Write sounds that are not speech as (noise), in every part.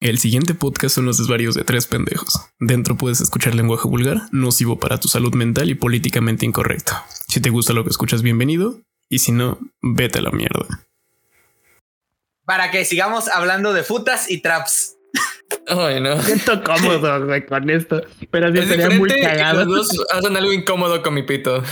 El siguiente podcast son los desvarios de tres pendejos. Dentro puedes escuchar lenguaje vulgar, nocivo para tu salud mental y políticamente incorrecto. Si te gusta lo que escuchas, bienvenido. Y si no, vete a la mierda. Para que sigamos hablando de futas y traps. Ay, no. Siento cómodo, güey, con esto. Pero sí Es sería muy cagado. Los dos hacen algo incómodo con mi pito.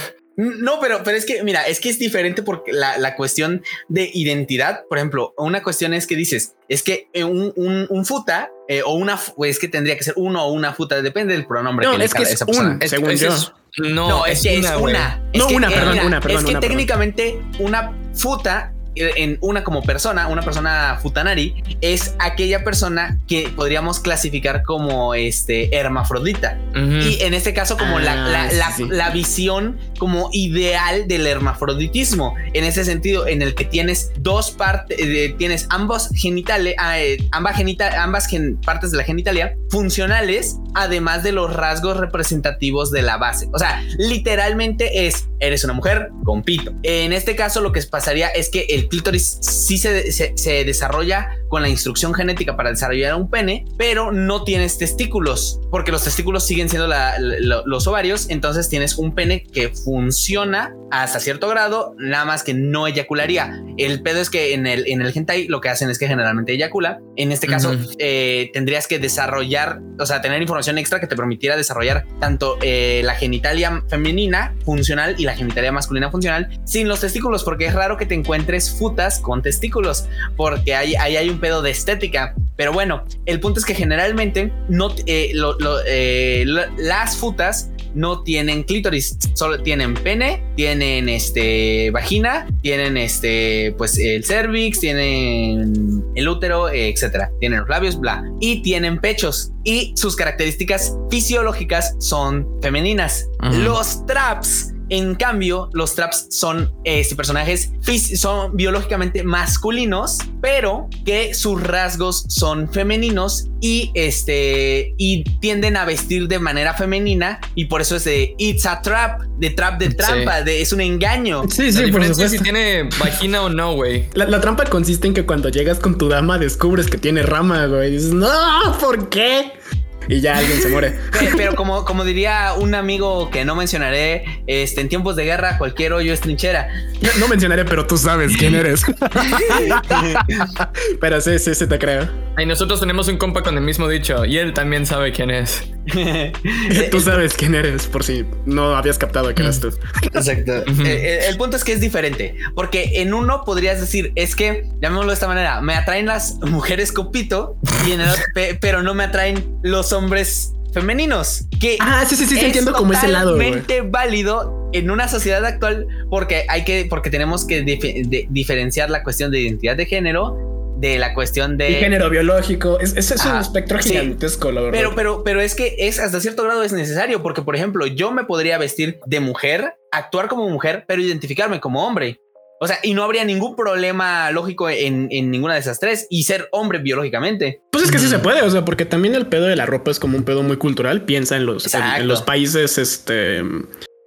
No, pero, pero es que, mira, es que es diferente porque la, la cuestión de identidad, por ejemplo, una cuestión es que dices, es que eh, un, un, un futa eh, o una, fu- es que tendría que ser uno o una futa, depende del pronombre No, que le es que encargue es esa persona. un, según Es- yo. es- no, No, es, que es una. Es No, que, una, perdón, una, perdón, Es que una, perdón. técnicamente una futa en una como persona, una persona futanari, es aquella persona que podríamos clasificar como este hermafrodita. Ujú. Y en este caso, como la, Ah, la, sí, la- sí. la visión como ideal del hermafroditismo. En ese sentido, en el que tienes dos partes, eh, tienes ambos genitales, ah, eh, ambas, genita- ambas gen- partes de la genitalia funcionales, además de los rasgos representativos de la base. O sea, literalmente es, eres una mujer con pito. En este caso, lo que pasaría es que el clítoris sí se, se- se desarrolla con la instrucción genética para desarrollar un pene, pero no tienes testículos, porque los testículos siguen siendo la- la- los ovarios, entonces tienes un pene que funciona hasta cierto grado, nada más que no eyacularía. El pedo es que en el, en el hentai lo que hacen es que generalmente eyacula. En este caso, Ujú. eh, tendrías que desarrollar, o sea, tener información extra que te permitiera desarrollar tanto eh, la genitalia femenina funcional y la genitalia masculina funcional sin los testículos, porque es raro que te encuentres futas con testículos, porque ahí, ahí hay un pedo de estética. Pero bueno, el punto es que generalmente no, eh, lo- lo- eh, la- las futas no tienen clítoris, solo tienen pene, tienen este vagina, tienen este pues el cervix, tienen el útero, etcétera, tienen los labios, bla, y tienen pechos y sus características fisiológicas son femeninas. Los traps en cambio, los traps son este, personajes son biológicamente masculinos, pero que sus rasgos son femeninos y este y tienden a vestir de manera femenina y por eso es de it's a trap, de trap de trampa, de es un engaño. Sí, La sí, por diferencia es si supuesto. tiene vagina o no, güey. La, la trampa consiste en que cuando llegas con tu dama descubres que tiene rama, güey. Y dices, no, ¿por qué? Y ya alguien se muere. Pe- (laughs) Pero como, como diría un amigo que no mencionaré, este, en tiempos de guerra cualquier hoyo es trinchera. No, no mencionaré, pero tú sabes quién eres. (laughs) pero sí, sí, sí te creo. Y nosotros tenemos un compa con el mismo dicho y él también sabe quién es. (laughs) Tú sabes quién eres, por si no habías captado que eras tú. Exacto. Ujú. Eh, el, punto es que es diferente, porque en uno podrías decir, es que, llamémoslo de esta manera, me atraen las mujeres copito, y en el pero no me atraen los hombres femeninos. Que Ah, sí, sí, sí, es entiendo como ese lado. totalmente válido en una sociedad actual porque hay que, porque tenemos que de- diferenciar la cuestión de identidad de género de la cuestión de Y género biológico. Es, ese es un espectro sí. gigantesco, la verdad. Pero, pero, pero es que es hasta cierto grado es necesario, porque por ejemplo, yo me podría vestir de mujer, actuar como mujer, pero identificarme como hombre. O sea, y no habría ningún problema lógico en, en ninguna de esas tres y ser hombre biológicamente. Pues es que sí se puede, o sea, porque también el pedo de la ropa es como un pedo muy cultural. Piensa en los, en, en los países, este,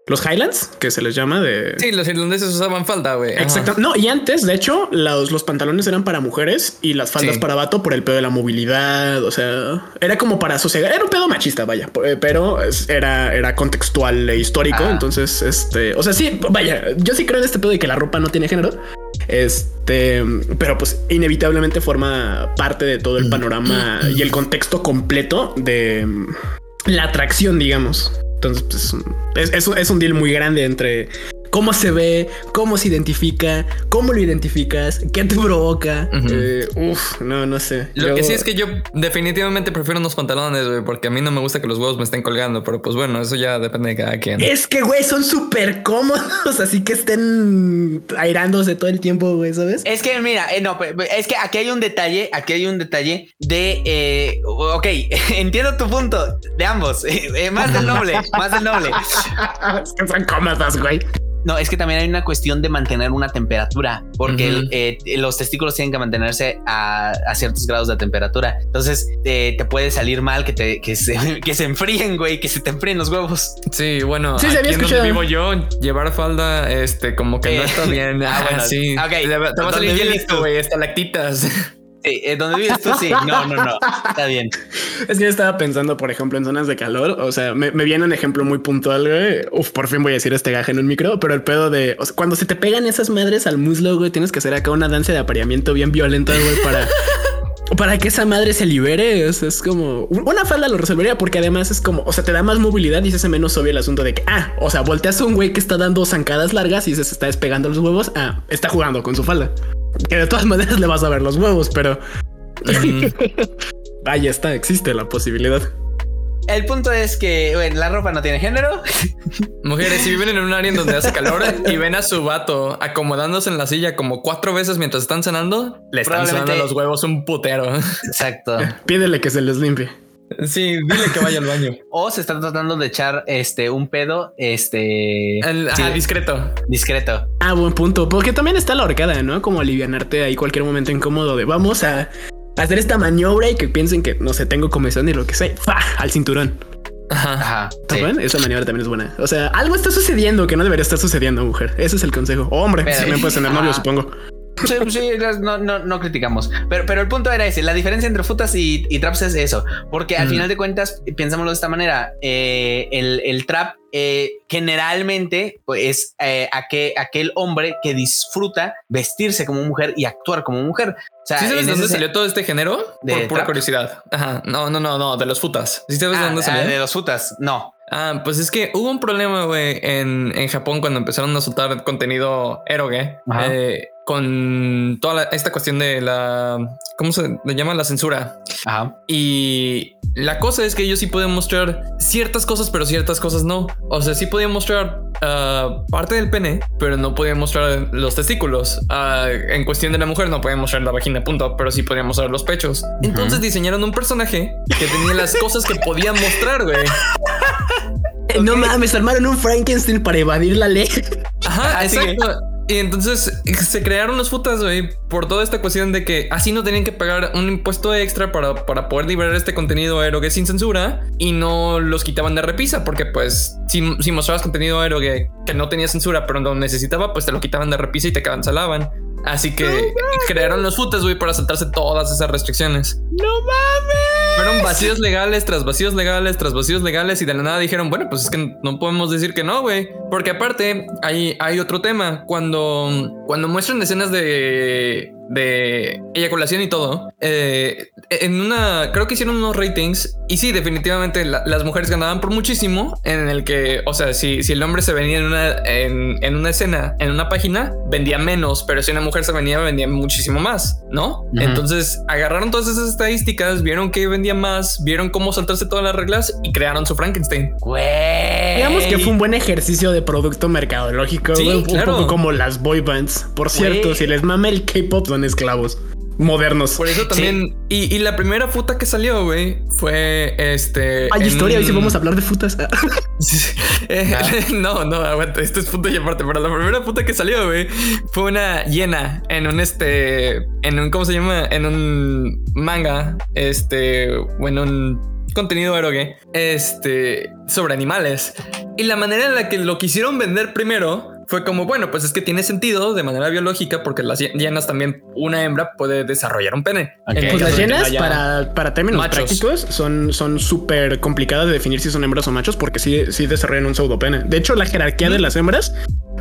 los Highlands, que se les llama de. Sí, los irlandeses usaban falda, güey. Exacto. No, y antes, de hecho, los, los pantalones eran para mujeres y las faldas Sí. para vato por el pedo de la movilidad. O sea, era como para sosiegar. Era un pedo machista, vaya, p- pero era, era contextual e histórico. Ah. Entonces, este, o sea, sí, vaya, yo sí creo en este pedo de que la ropa no tiene género. Este, pero pues inevitablemente forma parte de todo el panorama y el contexto completo de mm, la atracción, digamos. Entonces, pues, es es, es un deal muy grande entre cómo se ve, cómo se identifica, cómo lo identificas, qué te provoca. Eh, uf, no, no sé. Lo Yo- que sí es que yo definitivamente prefiero unos pantalones, güey, porque a mí no me gusta que los huevos me estén colgando, pero pues bueno, eso ya depende de cada quien. Es que, güey, son súper cómodos, (laughs) así que estén airándose todo el tiempo, güey, ¿sabes? Es que mira, eh, no, es que aquí hay un detalle, aquí hay un detalle de, eh, ok, (laughs) entiendo tu punto de ambos, (laughs) eh, más del noble, más del noble. es que son cómodos, güey. No, es que también hay una cuestión de mantener una temperatura, porque el, eh, los testículos tienen que mantenerse a, a ciertos grados de temperatura. Entonces eh, te puede salir mal que, te, que, se, (laughs) que se enfríen, güey, que se te enfríen los huevos. Sí, bueno, Sí, se había aquí en donde escuchado. vivo yo, llevar falda, este, como que no Eh, está bien. (laughs) ah, bueno, (laughs) sí. ok. Te, va- a salir ¿Dónde vives hielito, güey, estalactitas. Sí, eh, donde vives tú, sí. No, no, no. Está bien. Es que yo estaba pensando, por ejemplo, en zonas de calor. O sea, me, me viene un ejemplo muy puntual, güey. Uf, por fin voy a decir este gaje en un micro, pero el pedo de o sea, cuando se te pegan esas madres al muslo, güey, tienes que hacer acá una danza de apareamiento bien violenta, güey, para. (laughs) Para que esa madre se libere, es, es como una falda lo resolvería porque además es como, o sea, te da más movilidad y se hace menos obvio el asunto de que, ah, o sea, volteas a un güey que está dando zancadas largas y se está despegando los huevos, ah, está jugando con su falda. Que de todas maneras le vas a ver los huevos, pero (laughs) ahí está, existe la posibilidad. El punto es que bueno, la ropa no tiene género. Mujeres, si viven en un área en donde hace (laughs) calor y ven a su vato acomodándose en la silla como cuatro veces mientras están cenando, le están sonando los huevos un putero. Exacto. Pídele que se les limpie. Sí, dile que vaya al baño. (laughs) O se está tratando de echar este un pedo este El- Sí. ajá, discreto. discreto. Ah, buen punto. Porque también está la horcada, ¿no? Como alivianarte ahí cualquier momento incómodo de vamos a hacer esta maniobra y que piensen que no sé, tengo comezón y lo que sea. ¡Fa! Al cinturón. Ajá. Ajá. ¿Está sí. bien? Esa maniobra también es buena. O sea, algo está sucediendo que no debería estar sucediendo, mujer. Ese es el consejo. Hombre, Pero- si también puedes tener novio, supongo. Sí, sí, no, no, no criticamos. Pero, pero el punto era ese. La diferencia entre futas y, y traps es eso. Porque al Mm. final de cuentas, pensámoslo de esta manera. eh, el, el trap eh, generalmente pues, es eh, aquel, aquel hombre que disfruta vestirse como mujer y actuar como mujer. O sea, ¿Sí sabes dónde salió todo este género? De Por pura trap. curiosidad. Ajá. No, no, no, no, de los futas. ¿Sí sabes de Ah, dónde ah, salió? de los futas. No. Ah, pues es que hubo un problema, güey, en, en Japón cuando empezaron a soltar contenido eroge Ajá. eh, con toda la- esta cuestión de la, ¿cómo se le llama? La censura. Ajá. Y la cosa es que ellos sí podían mostrar ciertas cosas, pero ciertas cosas no. O sea, sí podían mostrar ah, parte del pene, pero no podían mostrar los testículos. Ah, en cuestión de la mujer no podían mostrar la vagina, punto, pero sí podían mostrar los pechos. Entonces diseñaron un personaje que tenía las cosas que podían mostrar, güey. Eh, No mames, armaron un Frankenstein para evadir la ley. Ajá, que- exacto. Y entonces se crearon los futas, güey, por toda esta cuestión de que así no tenían que pagar un impuesto extra para, para poder liberar este contenido aerogue sin censura y no los quitaban de repisa, porque pues si, si mostrabas contenido aerogue que no tenía censura, pero no necesitaba, pues te lo quitaban de repisa y te cancelaban. Así que crearon los futas, güey, para saltarse todas esas restricciones. No mames. Fueron vacíos legales tras vacíos legales tras vacíos legales y de la nada dijeron, bueno, pues es que no podemos decir que no, güey. Porque aparte hay, hay otro tema. Cuando, cuando muestran escenas de, de eyaculación y todo, eh, en una, creo que hicieron unos ratings y sí, definitivamente la- las mujeres ganaban por muchísimo en el que, o sea, si, si el hombre se venía en una, en, en una escena, en una página, vendía menos, pero si una mujer se venía, vendía muchísimo más, ¿no? Entonces agarraron todas esas estadísticas, vieron que vendía más, vieron cómo saltarse todas las reglas y crearon su Frankenstein. Güey. Digamos que fue un buen ejercicio de producto mercadológico, Sí, güey, un poco como las boy bands. Por cierto, Güey. si les mama el K-pop, esclavos modernos. Por eso también. Y, y la primera puta que salió, güey, fue este. Hay historia, hoy sí un- vamos a hablar de futas. (laughs) Eh, (laughs) (laughs) no, no, aguanta, esto es punto y aparte, pero la primera puta que salió, güey, fue una hiena en un este, en un, ¿cómo se llama? En un manga, este, o en un contenido erogue, este, sobre animales. Y la manera en la que lo quisieron vender primero fue como, bueno, pues es que tiene sentido de manera biológica porque las hienas también, una hembra puede desarrollar un pene. Ok. En el Pues las llenas, haya- para, para términos machos. prácticos, son son súper complicadas de definir si son hembras o machos porque sí, sí desarrollan un pseudopene. De hecho, la jerarquía de las hembras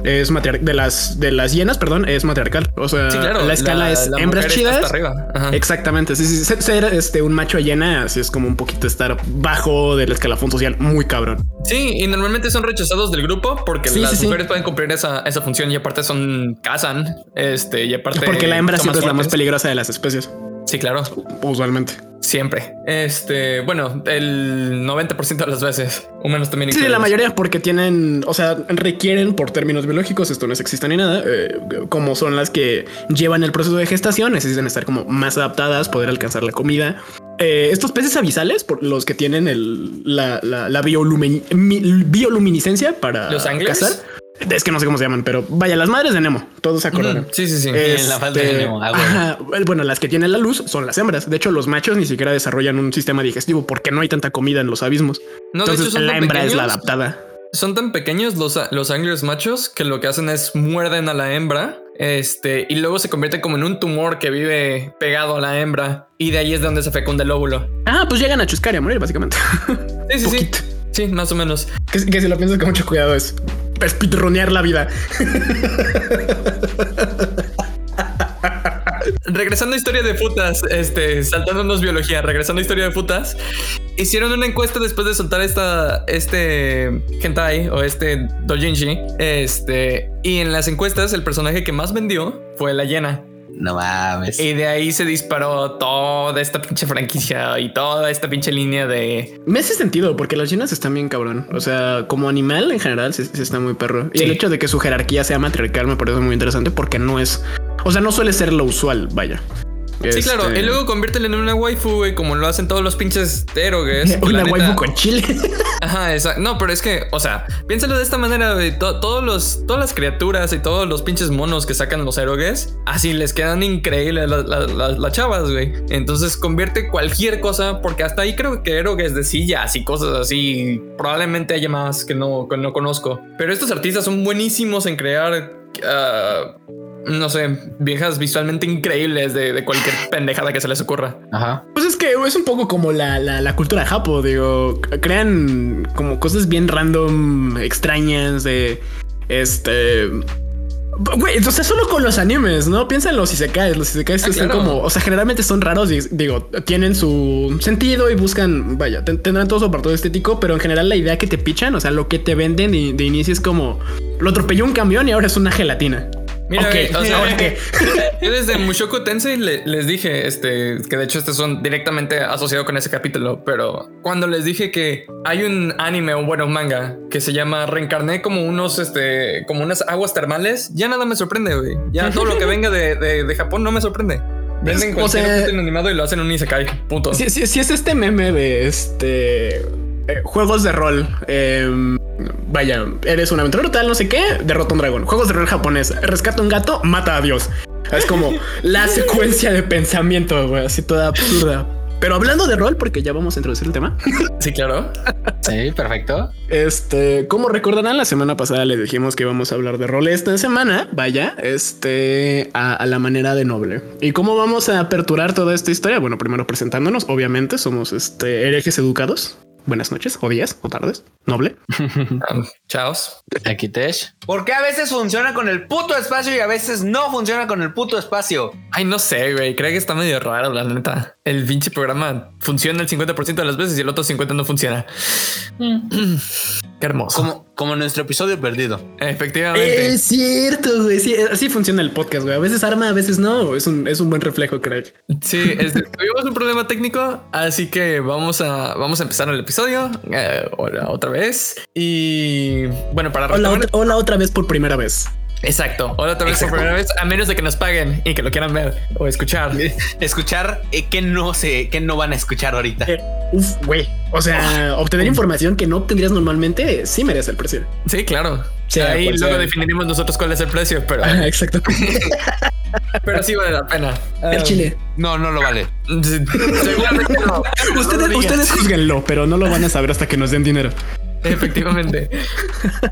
es matriar- de las de las hienas, perdón, es matriarcal. O sea, Sí, claro. la escala es la hembras chidas. hasta arriba. Ajá. Exactamente. Sí, sí, ser, este un macho llena así es como un poquito estar bajo del escalafón social muy cabrón. Sí, y normalmente son rechazados del grupo porque Sí, las sí, sí. mujeres pueden cumplir esa, esa función y aparte son cazan, este, y aparte Porque la hembra siempre es la más peligrosa de las especies, Sí, claro, usualmente. siempre. Este, bueno, el 90% de las veces, humanos también. Sí, la mayoría porque tienen, o sea, requieren por términos biológicos, esto no es sexista ni nada, eh, como son las que llevan el proceso de gestación, necesitan estar como más adaptadas, poder alcanzar la comida. Eh, estos peces abisales, por los que tienen el, la, la, la biolumin- mi- bioluminiscencia para ¿Los anglers? cazar. Es que no sé cómo se llaman, pero vaya, las madres de Nemo, todos se acordaron. Sí, sí, sí. Eh, la falta de Nemo, ah, bueno. ajá, bueno, las que tienen la luz son las hembras. De hecho, los machos ni siquiera desarrollan un sistema digestivo porque no hay tanta comida en los abismos. No, de Entonces, hecho, son la hembra es la adaptada. Son tan pequeños los, los anglers machos que lo que hacen es muerden a la hembra Este, y luego se convierte como en un tumor que vive pegado a la hembra. Y de ahí es donde se fecunda el óvulo. Ah, pues llegan a chuscar y a morir, básicamente. Sí, sí, sí. (laughs) Poquito. Sí, más o menos. Que, que si lo piensas con mucho cuidado es speedronear la vida. Regresando a historia de putas, este, saltándonos biología, regresando a historia de putas, hicieron una encuesta después de soltar esta, este hentai o este dojinshi, este, y en las encuestas el personaje que más vendió fue la hiena. No mames. Y de ahí se disparó toda esta pinche franquicia y toda esta pinche línea de... Me hace sentido porque las llenas están bien cabrón. O sea, como animal en general se, se está muy perro. Y el hecho de que su jerarquía sea matriarcal me parece muy interesante porque no es, o sea, no suele ser lo usual. Vaya. Sí, claro. Este, Y luego conviértela en una waifu, güey, como lo hacen todos los pinches erogues. (laughs) una neta- waifu con chile. (laughs) Ajá, exacto. No, pero es que, o sea, piénsalo de esta manera, güey. To- todos los, todas las criaturas y todos los pinches monos que sacan los erogues, así les quedan increíbles las, las- las- las chavas, güey. Entonces convierte cualquier cosa, porque hasta ahí creo que erogues de sillas y cosas así, probablemente haya más que no, que no conozco. Pero estos artistas son buenísimos en crear. ah, no sé, viejas visualmente increíbles de, de cualquier (laughs) pendejada que se les ocurra. Ajá. Pues es que es un poco como la, la, la cultura japo, digo, crean como cosas bien random, extrañas de este. Güey, sea, solo con los animes, ¿no? Piensa en los isekais. Los isekais Ah, están claro. como, o sea, generalmente son raros y digo, tienen su sentido y buscan, vaya, ten- tendrán todo su apartado estético, pero en general la idea que te pichan, o sea, lo que te venden de, de inicio es como lo atropelló un camión y ahora es una gelatina. Mira, Ok, güey, o sea, (laughs) yo desde Mushoku Tensei le- les dije, este, que de hecho estos son directamente asociados con ese capítulo, pero cuando les dije que hay un anime o bueno, un manga que se llama Reencarné como unos, este, como unas aguas termales, ya nada me sorprende, güey. Ya todo lo que venga de, de- de Japón no me sorprende. Venden o cualquier sea- objeto animado y lo hacen un isekai, punto. Si, si- si es este meme de este eh, juegos de rol, em, vaya, eres un aventurero tal, no sé qué, derrota un dragón. Juegos de rol japonés, rescata un gato, mata a Dios. Es como (laughs) la secuencia de pensamiento, güey, así toda absurda. Pero hablando de rol, porque ya vamos a introducir el tema. (laughs) Sí, claro. Sí, perfecto. Este, como recordarán, la semana pasada les dijimos que íbamos a hablar de rol. Esta semana, vaya, este, a, a la manera de noble. ¿Y cómo vamos a aperturar toda esta historia? Bueno, primero presentándonos, obviamente, somos este, herejes educados. Buenas noches, o días, o tardes, noble. (laughs) Chaos. Aquí Tesh. ¿Por qué a veces funciona con el puto espacio y a veces no funciona con el puto espacio? Ay, no sé, güey. Creo que está medio raro, la neta. El pinche programa funciona el 50% de las veces y el otro 50% no funciona. Qué hermoso. Como, como nuestro episodio perdido. Efectivamente. Es cierto, güey. Sí, así funciona el podcast, güey. A veces arma, a veces no. Es un, es un buen reflejo, creo. Sí, este, tuvimos un problema técnico, así que vamos a, vamos a empezar el episodio eh, otra vez. Y bueno, para Hola, retomar- otra, hola otra vez por primera vez. Exacto, hola otra vez por primera vez, a menos de que nos paguen y que lo quieran ver o escuchar. (laughs) Escuchar eh, que no sé, que no van a escuchar ahorita. Eh, uf, güey. O sea, (laughs) obtener información que no obtendrías normalmente sí merece el precio. Sí, claro. Sí, Ahí pues, luego eh. definiremos nosotros cuál es el precio, pero, Ah, (laughs) exacto. pero sí vale la pena. el Ah, chile. No, no lo vale. Seguramente no. Ustedes, No ustedes juzguenlo, pero no lo van a saber hasta que nos den dinero. Efectivamente.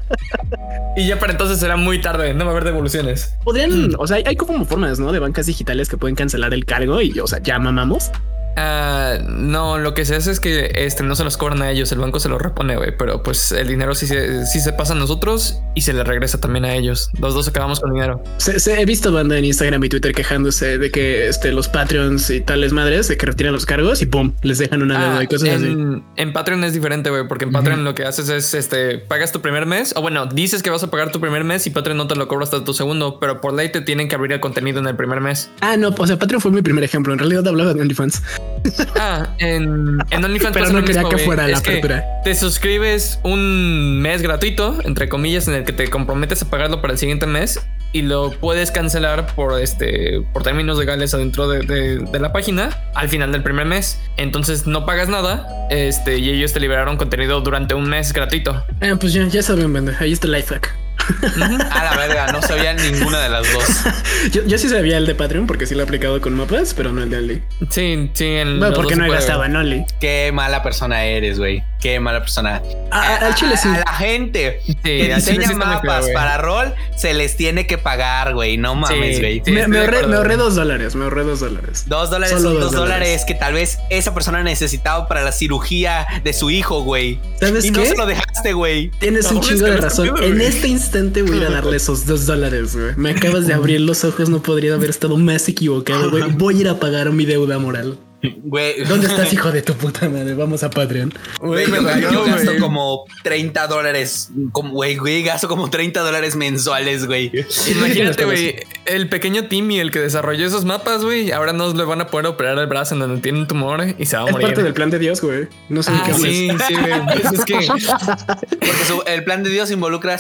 (laughs) y ya para entonces será muy tarde, no va a haber devoluciones. Podrían, o sea, hay, hay como formas, ¿no? De bancas digitales que pueden cancelar el cargo y, o sea, ya mamamos. Ah, no, lo que se hace es que este no se los cobran a ellos, el banco se los repone, güey, pero pues el dinero sí se, sí se pasa a nosotros y se le regresa también a ellos. Los dos acabamos con dinero. Se, se- he visto banda en Instagram y Twitter quejándose de que este, los Patreons y tales madres de que retiran los cargos y pum, les dejan una deuda Ah, y cosas así. en, en Patreon es diferente, güey, porque en Patreon lo que haces es este pagas tu primer mes, o bueno, dices que vas a pagar tu primer mes y Patreon no te lo cobra hasta tu segundo, pero por ley te tienen que abrir el contenido en el primer mes. Ah, no, o sea, Patreon fue mi primer ejemplo. En realidad hablaba de OnlyFans. Ah, en, en OnlyFans Pero no quería mismo, que fuera la apertura. Te suscribes un mes gratuito, entre comillas, en el que te comprometes a pagarlo para el siguiente mes y lo puedes cancelar por este por términos legales adentro de, de- de la página al final del primer mes. Entonces no pagas nada, este, y ellos te liberaron contenido durante un mes gratuito. Ah, pues ya, ya saben, banda. Ahí está el life hack. (laughs) A la verga, no sabía ninguna de las dos. (laughs) Yo, yo sí sabía el de Patreon porque sí lo he aplicado con mapas, pero no el de Only. Sí, sí, en Bueno, porque no he gastado en Only. Qué mala persona eres, güey. Qué mala persona. A- al chile sí. A la gente Sí, que diseña sí feo, mapas para rol se les tiene que pagar, güey. No mames, Sí, güey. sí. me, me ahorré, acuerdo. me ahorré dos dólares, me ahorré dos dólares. Dos dólares Solo son dos dos dólares. dólares. que tal vez esa persona necesitaba para la cirugía de su hijo, güey. ¿Sabes Y qué? no se lo dejaste, güey. Tienes un No, chingo de razón. En este instante voy a ir a darle esos dos dólares, güey. Me acabas de abrir los ojos, no podría haber estado más equivocado, güey. (laughs) Voy a ir a pagar mi deuda moral. Güey. ¿Dónde (laughs) estás, hijo de tu puta madre? Vamos a Patreon. Güey, Güey, me yo, dolió, gasto güey. como 30 dólares. Como, güey, güey, gasto como 30 dólares mensuales, güey. Imagínate, güey, el pequeño Timmy, el que desarrolló esos mapas, güey, ahora no le van a poder operar el brazo en donde tiene un tumor y se va a Es morir. parte del plan de Dios, güey. No sé Ah, qué sí, sí, güey. (laughs) Pues es que Porque su- el plan de Dios involucra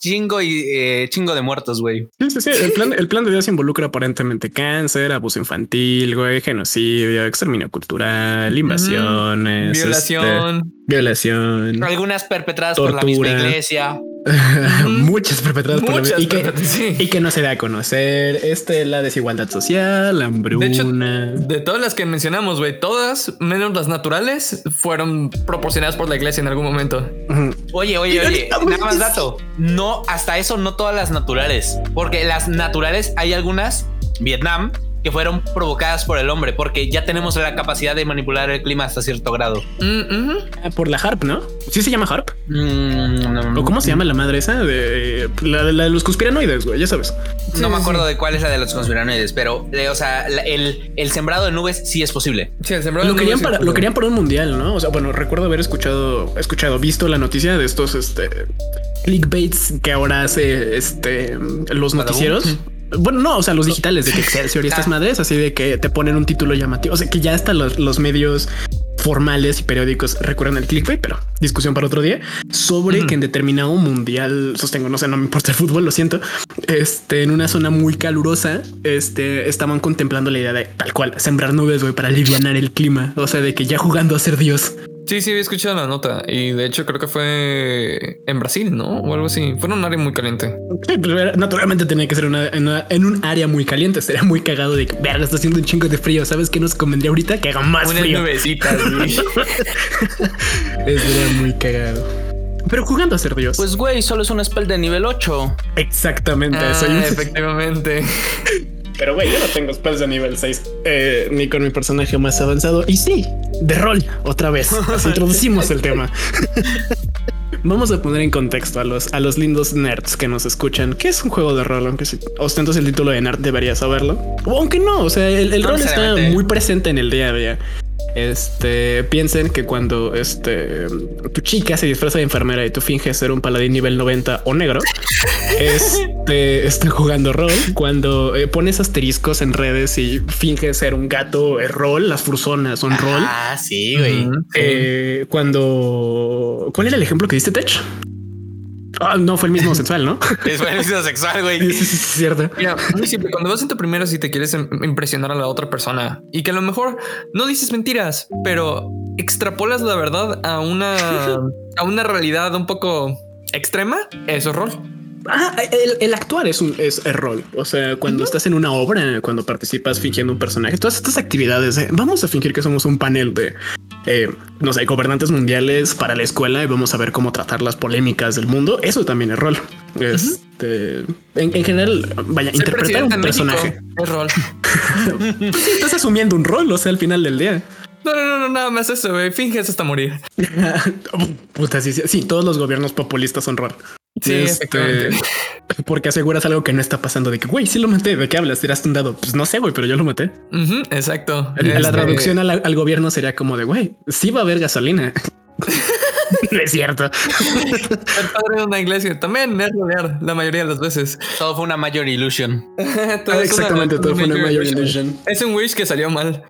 chingo y eh, chingo de muertos, güey. Sí, sí, sí. El plan, el plan de Dios involucra aparentemente cáncer, abuso infantil, güey, genocidio, exterminio cultural, invasiones, violación. este, violación, Algunas perpetradas por la misma iglesia. (laughs) muchas perpetradas por la Muchas, y sí. y que no se da a conocer, este, la desigualdad social, la De hecho, hambruna. de todas las que mencionamos, güey, todas, menos las naturales, fueron proporcionadas por la iglesia en algún momento. Oye, oye, oye, nada más dato. No, hasta eso no todas las naturales. Porque las naturales hay algunas, Vietnam, que fueron provocadas por el hombre, porque ya tenemos la capacidad de manipular el clima hasta cierto grado. Mm, Por la harp, ¿no? Sí se llama harp. Mm, no, ¿O cómo se llama la madre esa? De, la, la de los conspiranoides, güey, ya sabes. no me sí, acuerdo de cuál es la de los conspiranoides, pero, eh, o sea, la- el, el sembrado de nubes sí es posible. Sí, el sembrado Lo de querían, nubes, para, sí, lo querían para un mundial, ¿no? O sea, bueno, recuerdo haber escuchado, escuchado, visto la noticia de estos este, clickbaits que ahora hace este, los noticieros. Bueno, no, o sea, los digitales de (laughs) que Excelsior y estas madres, así de que te ponen un título llamativo. O sea, que ya hasta los, los medios formales y periódicos recurren al clickbait, pero discusión para otro día sobre que en determinado mundial, sostengo, no sé, no me importa el fútbol, lo siento, este, en una zona muy calurosa, este, estaban contemplando la idea de tal cual sembrar nubes, güey, para alivianar el clima. O sea, de que ya jugando a ser Dios. Sí, sí, había escuchado la nota y de hecho creo que fue en Brasil, ¿no? O algo así. Fue en un área muy caliente. Sí, pero era- naturalmente tenía que ser una- en, una- en un área muy caliente. Sería muy cagado de que, verga, está haciendo un chingo de frío. ¿Sabes qué nos convendría ahorita? Que haga más Unas frío. nubecitas, (laughs) güey. Eso era muy cagado. Pero jugando a ser Dios. Pues, güey, solo es una spell de nivel 8. exactamente. Ah, soy un- efectivamente. (laughs) Pero güey, yo no tengo spells de nivel 6 eh, ni con mi personaje más avanzado. Y sí, de rol, otra vez. (laughs) Así introducimos el tema. (laughs) Vamos a poner en contexto a los, a los lindos nerds que nos escuchan. ¿Qué es un juego de rol? Aunque si ostentas el título de nerd, deberías saberlo. O aunque no, o sea, el, el No rol está muy presente en el día a día. Este piensen que cuando este tu chica se disfraza de enfermera y tú finges ser un paladín nivel 90 o negro, (laughs) este está jugando rol. Cuando eh, pones asteriscos en redes y finges ser un gato, es rol. Las fursonas son rol. Ah, sí, güey. Eh, cuando ¿cuál era el ejemplo que diste, Tech? Ah, no fue el mismo sensual, ¿no? (laughs) Es buenísimo sexual, güey. sí, sí, sí, es cierto. Mira, muy simple. Cuando vas en tu primero, si te quieres im- impresionar a la otra persona y que a lo mejor no dices mentiras, pero extrapolas la verdad a una, (laughs) a una realidad un poco extrema, eso es rol. Ah, el, el actuar es un es el rol. O sea, cuando estás en una obra, cuando participas fingiendo un personaje, todas estas actividades, eh, vamos a fingir que somos un panel de, eh, no sé, gobernantes mundiales para la escuela y vamos a ver cómo tratar las polémicas del mundo. Eso también es rol. Este, en, en general, vaya, Ser interpretar un personaje. es rol. (laughs) Pues sí, estás asumiendo un rol, o sea, al final del día. No, no, no, no, nada más eso, güey. Finges hasta morir. (laughs) Puta, sí, sí, sí, todos los gobiernos populistas son rol. Sí, Este, (laughs) porque aseguras algo que no está pasando de que, güey, sí lo maté. ¿De qué hablas? ¿Tiraste un dado? Pues no sé, güey, pero yo lo maté. Ujú, exacto. La Este, traducción al, al gobierno sería como de, güey, sí va a haber gasolina. (laughs) no es cierto. (laughs) Ser padre de una iglesia también es rodear la mayoría de las veces. Todo fue una mayor illusion. Todo es una- Ah, Exactamente, todo fue una mayor illusion. Es un wish que salió mal.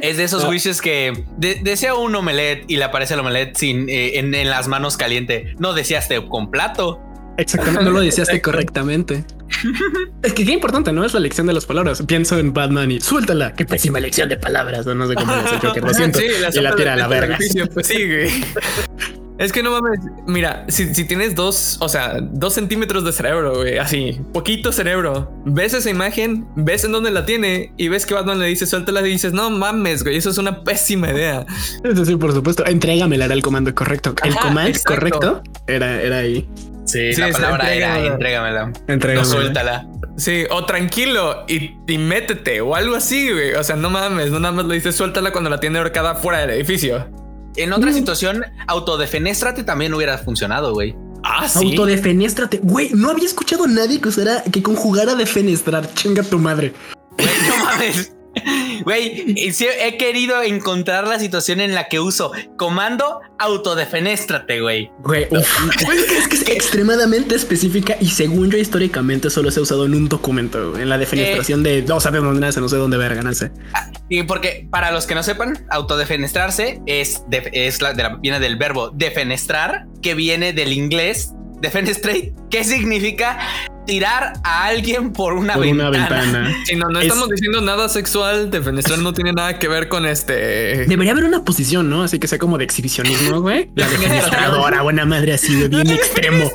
Es de esos wishes que de- desea un omelette y le aparece el omelette sin eh, en, en las manos caliente. No deseaste con plato. Exactamente, no lo deseaste correctamente. (laughs) Es que qué importante, ¿no? Es la elección de las palabras. Pienso en Batman y suéltala. Qué pésima elección de palabras. o No sé cómo dice Joker, lo (laughs) siento. Sí, y la tira a la verga. Pues sí, güey. (laughs) Es que no mames. Mira, si, si tienes dos, o sea, dos centímetros de cerebro, güey, así, poquito cerebro, ves esa imagen, ves en dónde la tiene y ves que Batman le dice suéltala y dices, no mames, güey, eso es una pésima idea. Es decir, por supuesto, entrégamela era el comando correcto. El comando exacto. correcto era, era ahí. Sí, Sí, la sí, palabra era entrégamela. entrégamela. No suéltala. Sí, o tranquilo y, y métete o algo así, güey. O sea, no mames, no nada más le dices suéltala cuando la tiene ahorcada fuera del edificio. En otra situación, autodefenéstrate también hubiera funcionado, güey. Ah, sí. Autodefenéstrate. Güey, no había escuchado a nadie que usara, que conjugara defenestrar. Chinga tu madre. Güey, no mames. Güey, he querido encontrar la situación en la que uso comando autodefenéstrate, güey. Güey, es que es (laughs) extremadamente específica y según yo históricamente solo se ha usado en un documento, en la defenestración de no sabemos dónde nace, no sé dónde verga nace. Y porque para los que no sepan, autodefenestrarse es, de- es la, de la- viene del verbo defenestrar, que viene del inglés defenestrate, que significa tirar a alguien por una Por ventana. una ventana. (laughs) Sí, no, no Es- estamos diciendo nada sexual. Defenestrar no tiene nada que ver con este. Debería haber una posición, ¿no? Así que sea como de exhibicionismo, güey. La defenestradora, buena madre, así de bien extremo.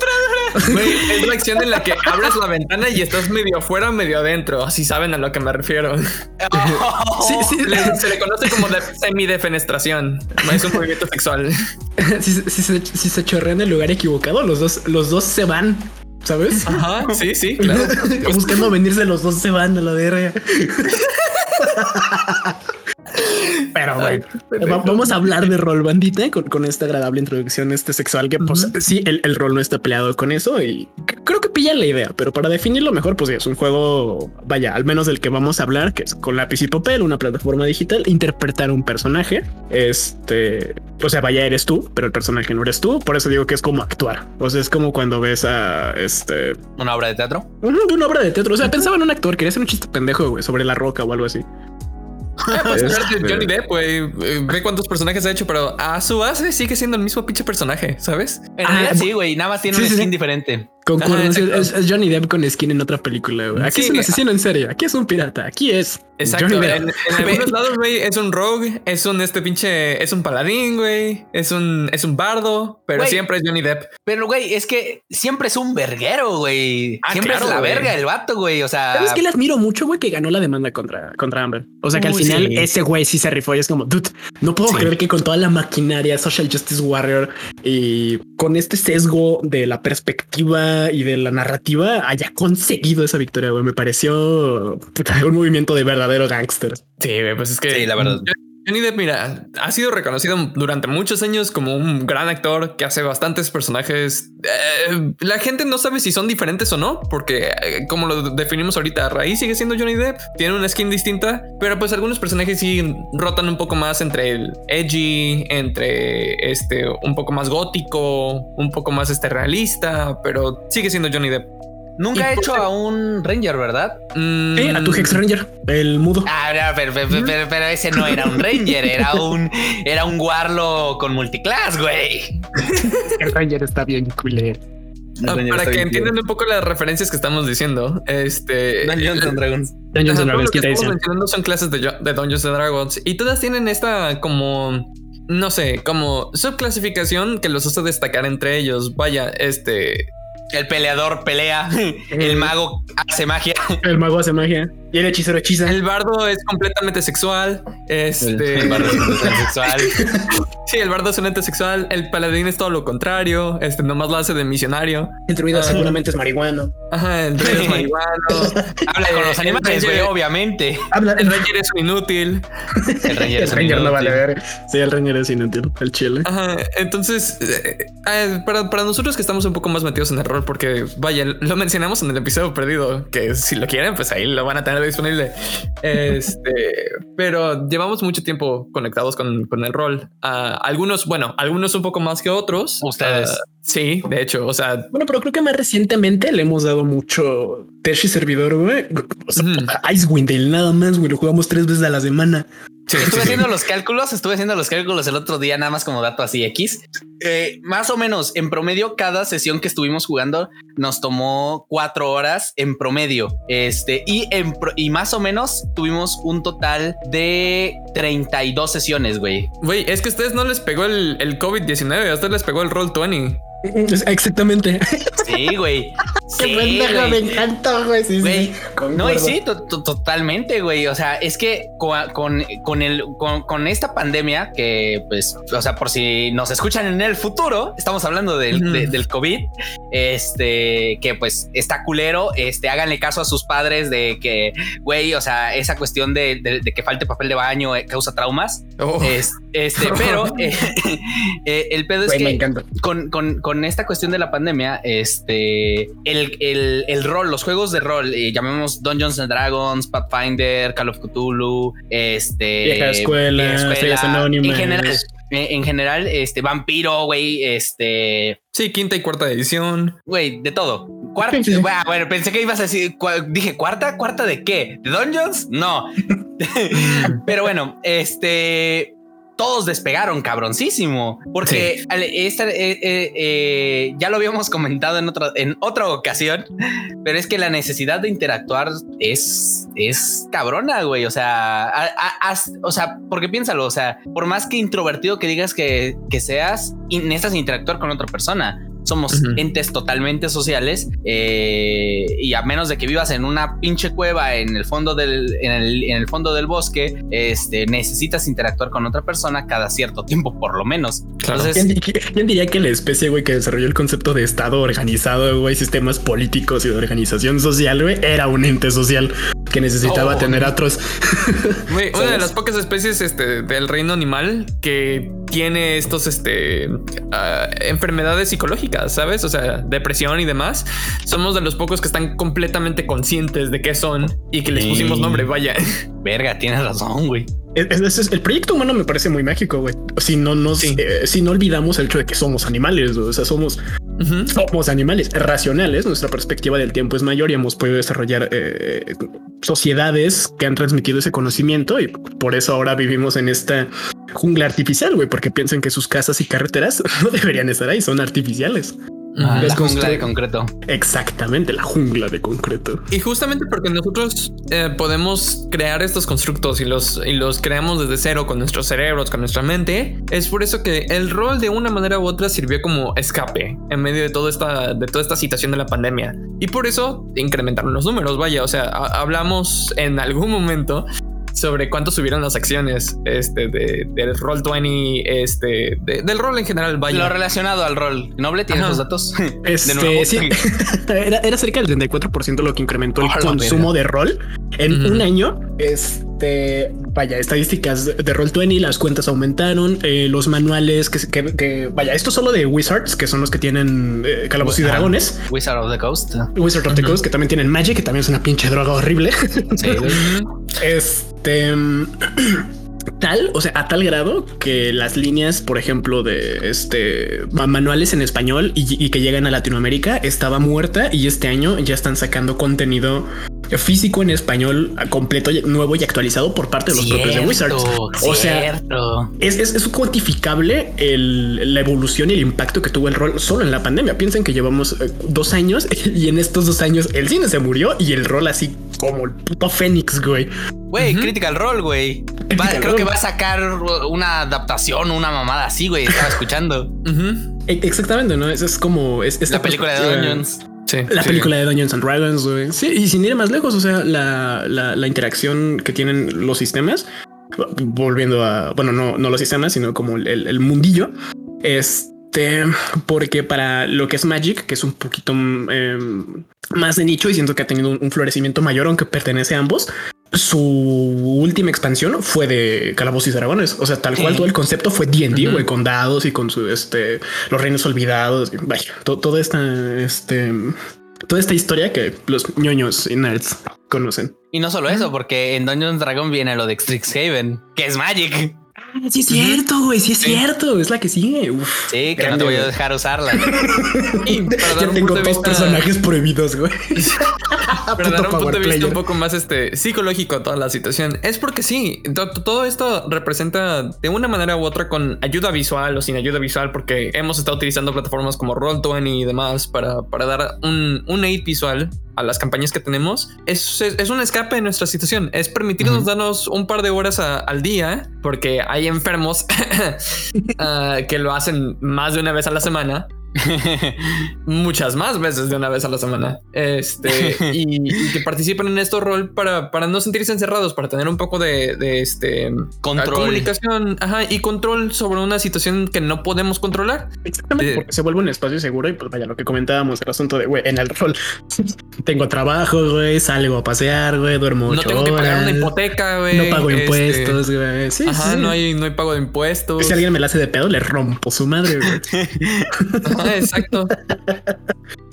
Güey, es la acción en la que abres la ventana y estás medio afuera, medio adentro. Así saben a lo que me refiero. (laughs) Sí, sí. Le- se le conoce como de semidefenestración. Es un movimiento sexual. Si, (laughs) si se, si se chorrea en el lugar equivocado, los dos, los dos se van, ¿sabes? Ajá, sí, sí, (laughs) claro. Buscando venirse, los dos se van a la verga. (laughs) Pero bueno, va- vamos a hablar de rol bandita con, con esta agradable introducción este sexual que pues sí, el, el rol no está peleado con eso y creo que pillan la idea, pero para definirlo mejor, pues es un juego, vaya, al menos del que vamos a hablar, que es con lápiz y papel, una plataforma digital, interpretar un personaje, este, o sea, vaya, eres tú, pero el personaje no eres tú, por eso digo que es como actuar, o sea, es como cuando ves a este Una obra de teatro. Una obra de teatro. O sea, pensaba en un actor, quería hacer un chiste pendejo, güey, sobre la roca o algo así. Ah, (laughs) pues Este- Johnny Depp, güey. Ve cuántos personajes ha hecho, pero a su base sigue siendo el mismo pinche personaje, ¿sabes? En Ah, sí, güey. Nada más tiene Sí, un sí, skin sí. diferente. Concuerdo, Ajá, es, es Johnny Depp con skin en otra película. güey. Aquí Sí, es un asesino en serie, aquí es un pirata, aquí es Exacto. En, en algunos lados, güey, es un rogue, es un este pinche, es un paladín, güey, es un, es un bardo, pero siempre es Johnny Depp. Pero, güey, es que siempre es un verguero, güey. Ah, siempre claro, es la verga el vato, güey. O sea, ¿Sabes qué le admiro mucho, güey? Que ganó la demanda contra, contra Amber. O sea que al final sí. ese güey sí se rifó y es como, dude, no puedo Sí. creer que con toda la maquinaria Social Justice Warrior y con este sesgo de la perspectiva y de la narrativa haya conseguido esa victoria, güey. Me pareció puta, un movimiento de verdadero gángster. Sí, pues es que. Sí, la verdad. Johnny Depp, mira, ha sido reconocido durante muchos años como un gran actor que hace bastantes personajes. Eh, la gente no sabe si son diferentes o no, porque eh, como lo definimos ahorita, Raíz sigue siendo Johnny Depp, tiene una skin distinta, pero pues algunos personajes sí rotan un poco más entre el edgy, entre este un poco más gótico, un poco más este realista, pero sigue siendo Johnny Depp. Nunca ¿Y ha por hecho a un Ranger, ¿verdad? Mm, Eh, a tu Hex Ranger, el mudo. Ah, no, pero, pero- pero- pero ese no era un (laughs) Ranger, era un, era un Warlock con multiclass, güey. (laughs) El Ranger está bien culero. ah, para que entiendan un poco las referencias que estamos diciendo, este Dungeons and Dragons. Dungeons and Dragons, que estamos mencionando son clases de, de Dungeons and Dragons y todas tienen esta como no sé, como subclasificación que los hace destacar entre ellos. Vaya, este El peleador pelea, (laughs) el mago hace magia. El mago hace magia y el hechicero hechiza. el bardo es completamente sexual. Este El bardo es un (laughs) sexual. sí, el bardo es un ente sexual. El paladín es todo lo contrario. Este nomás lo hace de misionario. El druida Ah. seguramente es marihuano. Ajá, el rey es marihuano. (laughs) Habla con los El animales, güey, obviamente. Habla El ranger es un inútil. El Ranger, El es un Ranger no inútil. vale ver. Sí, el Ranger es inútil. El chile. Ajá, entonces, eh, eh, para, para nosotros que estamos un poco más metidos en el rol, porque vaya, lo mencionamos en el episodio perdido, que si lo quieren, pues ahí lo van a tener disponible. Este, pero llevamos mucho tiempo conectados con, con el rol. Ah, algunos, bueno, algunos un poco más que otros. Ustedes. Ah, sí, de hecho, o sea, Bueno, pero creo que más recientemente le hemos dado mucho Tesh y servidor, güey. O sea, Icewind Dale, nada más, güey. Lo jugamos tres veces a la semana. Estuve haciendo los cálculos, estuve haciendo los cálculos el otro día, nada más como dato así X. Eh, más o menos en promedio, cada sesión que estuvimos jugando nos tomó cuatro horas en promedio. Este y en y más o menos tuvimos un total de 32 sesiones, güey. Güey, es que a ustedes no les pegó el, el COVID-19, a ustedes les pegó el Roll 20. Exactamente. Sí, güey. (laughs) Qué pendejo, me encantó, güey. Sí, sí. No, y sí, totalmente, güey. O sea, es que con, con, el, con, esta pandemia, que pues, o sea, por si nos escuchan en el futuro, estamos hablando del, del COVID, este, que pues está culero. Este, háganle caso a sus padres de que, güey, o sea, esa cuestión de, que falte papel de baño eh, causa traumas. Oh. este, pero (laughs) eh, (laughs) eh, el pedo es que con, con con esta cuestión de la pandemia, este, el, el, el rol, los juegos de rol, eh, llamemos Dungeons and Dragons, Pathfinder, Call of Cthulhu, este, vieja escuela, en general, eh, en general, este, vampiro, güey, este, sí, quinta y cuarta edición, güey, de todo. Cuarta, bueno, pensé que ibas a decir, dije cuarta, cuarta de qué, de Dungeons, no, (laughs) pero bueno, este todos despegaron cabroncísimo. Porque esta, eh, eh, eh, ya lo habíamos comentado en otra, en otra ocasión, pero es que la necesidad de interactuar es, es cabrona, güey. O sea, o sea, porque piénsalo, o sea, por más que introvertido que digas que, que seas, necesitas interactuar con otra persona somos entes totalmente sociales eh, y a menos de que vivas en una pinche cueva en el fondo del, en el, fondo del bosque, este, necesitas interactuar con otra persona cada cierto tiempo, por lo menos. ¿Quién, diría que la especie, güey, que desarrolló el concepto de Estado organizado, güey, sistemas políticos y de organización social, güey, era un ente social que necesitaba oh. tener otros. (laughs) una de las pocas especies este, del reino animal que tiene estos este, ah, enfermedades psicológicas, ¿sabes? O sea, depresión y demás. Somos de los pocos que están completamente conscientes de qué son y que les pusimos nombre, vaya. Verga, tienes razón, güey. el proyecto humano me parece muy mágico, güey. Si no nos, eh, si no olvidamos el hecho de que somos animales, o sea, somos, somos animales racionales. Nuestra perspectiva del tiempo es mayor y hemos podido desarrollar eh, sociedades que han transmitido ese conocimiento y por eso ahora vivimos en esta jungla artificial, güey, porque piensan que sus casas y carreteras (laughs) no deberían estar ahí, son artificiales. Ah, la jungla de concreto. Exactamente, la jungla de concreto. Y justamente porque nosotros eh, podemos crear estos constructos y los, y los creamos desde cero con nuestros cerebros, con nuestra mente, es por eso que el rol de una manera u otra sirvió como escape en medio de toda esta, de toda esta situación de la pandemia. Y por eso incrementaron los números, vaya, o sea, hablamos en algún momento sobre cuánto subieron las acciones este, de, del rol 20, este, del rol en general. Vaya. Lo relacionado al rol. Noble, ¿tienes los datos? (laughs) Este, de nuevo. Sí. (laughs) era, era, cerca del 34% lo que incrementó el consumo de rol en un año. Este, vaya, estadísticas de Roll 20, las cuentas aumentaron, eh, los manuales que, que, vaya, esto solo de Wizards, que son los que tienen eh, calabozos y dragones. Wizard of the Coast. Wizard of the Coast, que también tienen Magic, que también es una pinche droga horrible. Sí. (laughs) este (clears throat) tal, o sea, a tal grado que las líneas, por ejemplo, de este manuales en español y, que llegan a Latinoamérica estaba muerta y este año ya están sacando contenido físico en español completo, nuevo y actualizado por parte de los propios de Wizards. O sea, es, es, cuantificable la evolución y el impacto que tuvo el rol solo en la pandemia. Piensen que llevamos eh, dos años (laughs) y en estos dos años el cine se murió y el rol así como el puto Fénix, güey. Güey, Critical Role, güey. Creo que va a sacar una adaptación, una mamada así, güey. Estaba escuchando. Exactamente, ¿no? Es, es como... Es, la película de Dungeons. Sí, la película de Dungeons and Dragons, güey. Sí, y sin ir más lejos, o sea, la, la, interacción que tienen los sistemas, volviendo a, bueno, no, no los sistemas, sino como el, el mundillo, este, porque para lo que es Magic, que es un poquito em, más de nicho y siento que ha tenido un, florecimiento mayor, aunque pertenece a ambos, su última expansión fue de Calabozos y Dragones. O sea, tal cual todo el concepto fue D&D, güey, con dados y con su, este, los reinos olvidados. Vaya, toda esta, este, toda esta historia que los ñoños y nerds conocen. Y no solo eso, porque en Dungeons Dragon viene lo de Strixhaven, que es Magic. Ah, sí es cierto, güey, sí es cierto, es la que sigue. sí, que no te voy a dejar usarla. (laughs) y tengo dos personajes prohibidos, güey. (laughs) (laughs) Para dar un punto de vista un poco más este, psicológico a toda la situación. Es porque sí, to- todo esto representa de una manera u otra con ayuda visual o sin ayuda visual, porque hemos estado utilizando plataformas como Roll20 y demás para, para dar un, un aid visual a las campañas que tenemos. Es, es, es un escape de nuestra situación. Es permitirnos darnos un par de horas a- al día, porque hay enfermos (laughs) ah, que lo hacen más de una vez a la semana (laughs) muchas más veces de una vez a la semana. Este (laughs) y, y que participen en estos rol para, para no sentirse encerrados, para tener un poco de, de este Control. comunicación ajá, y control sobre una situación que no podemos controlar. Exactamente, Eh, porque se vuelve un espacio seguro y pues vaya lo que comentábamos, el asunto de, güey, en el rol (laughs) tengo trabajo, güey, salgo a pasear, güey, duermo No ocho tengo que pagar una hipoteca, güey. no pago este, impuestos, güey. Sí, Ajá, sí. no hay, no hay pago de impuestos. Si alguien me la hace de pedo, le rompo su madre, güey. Ajá, exacto.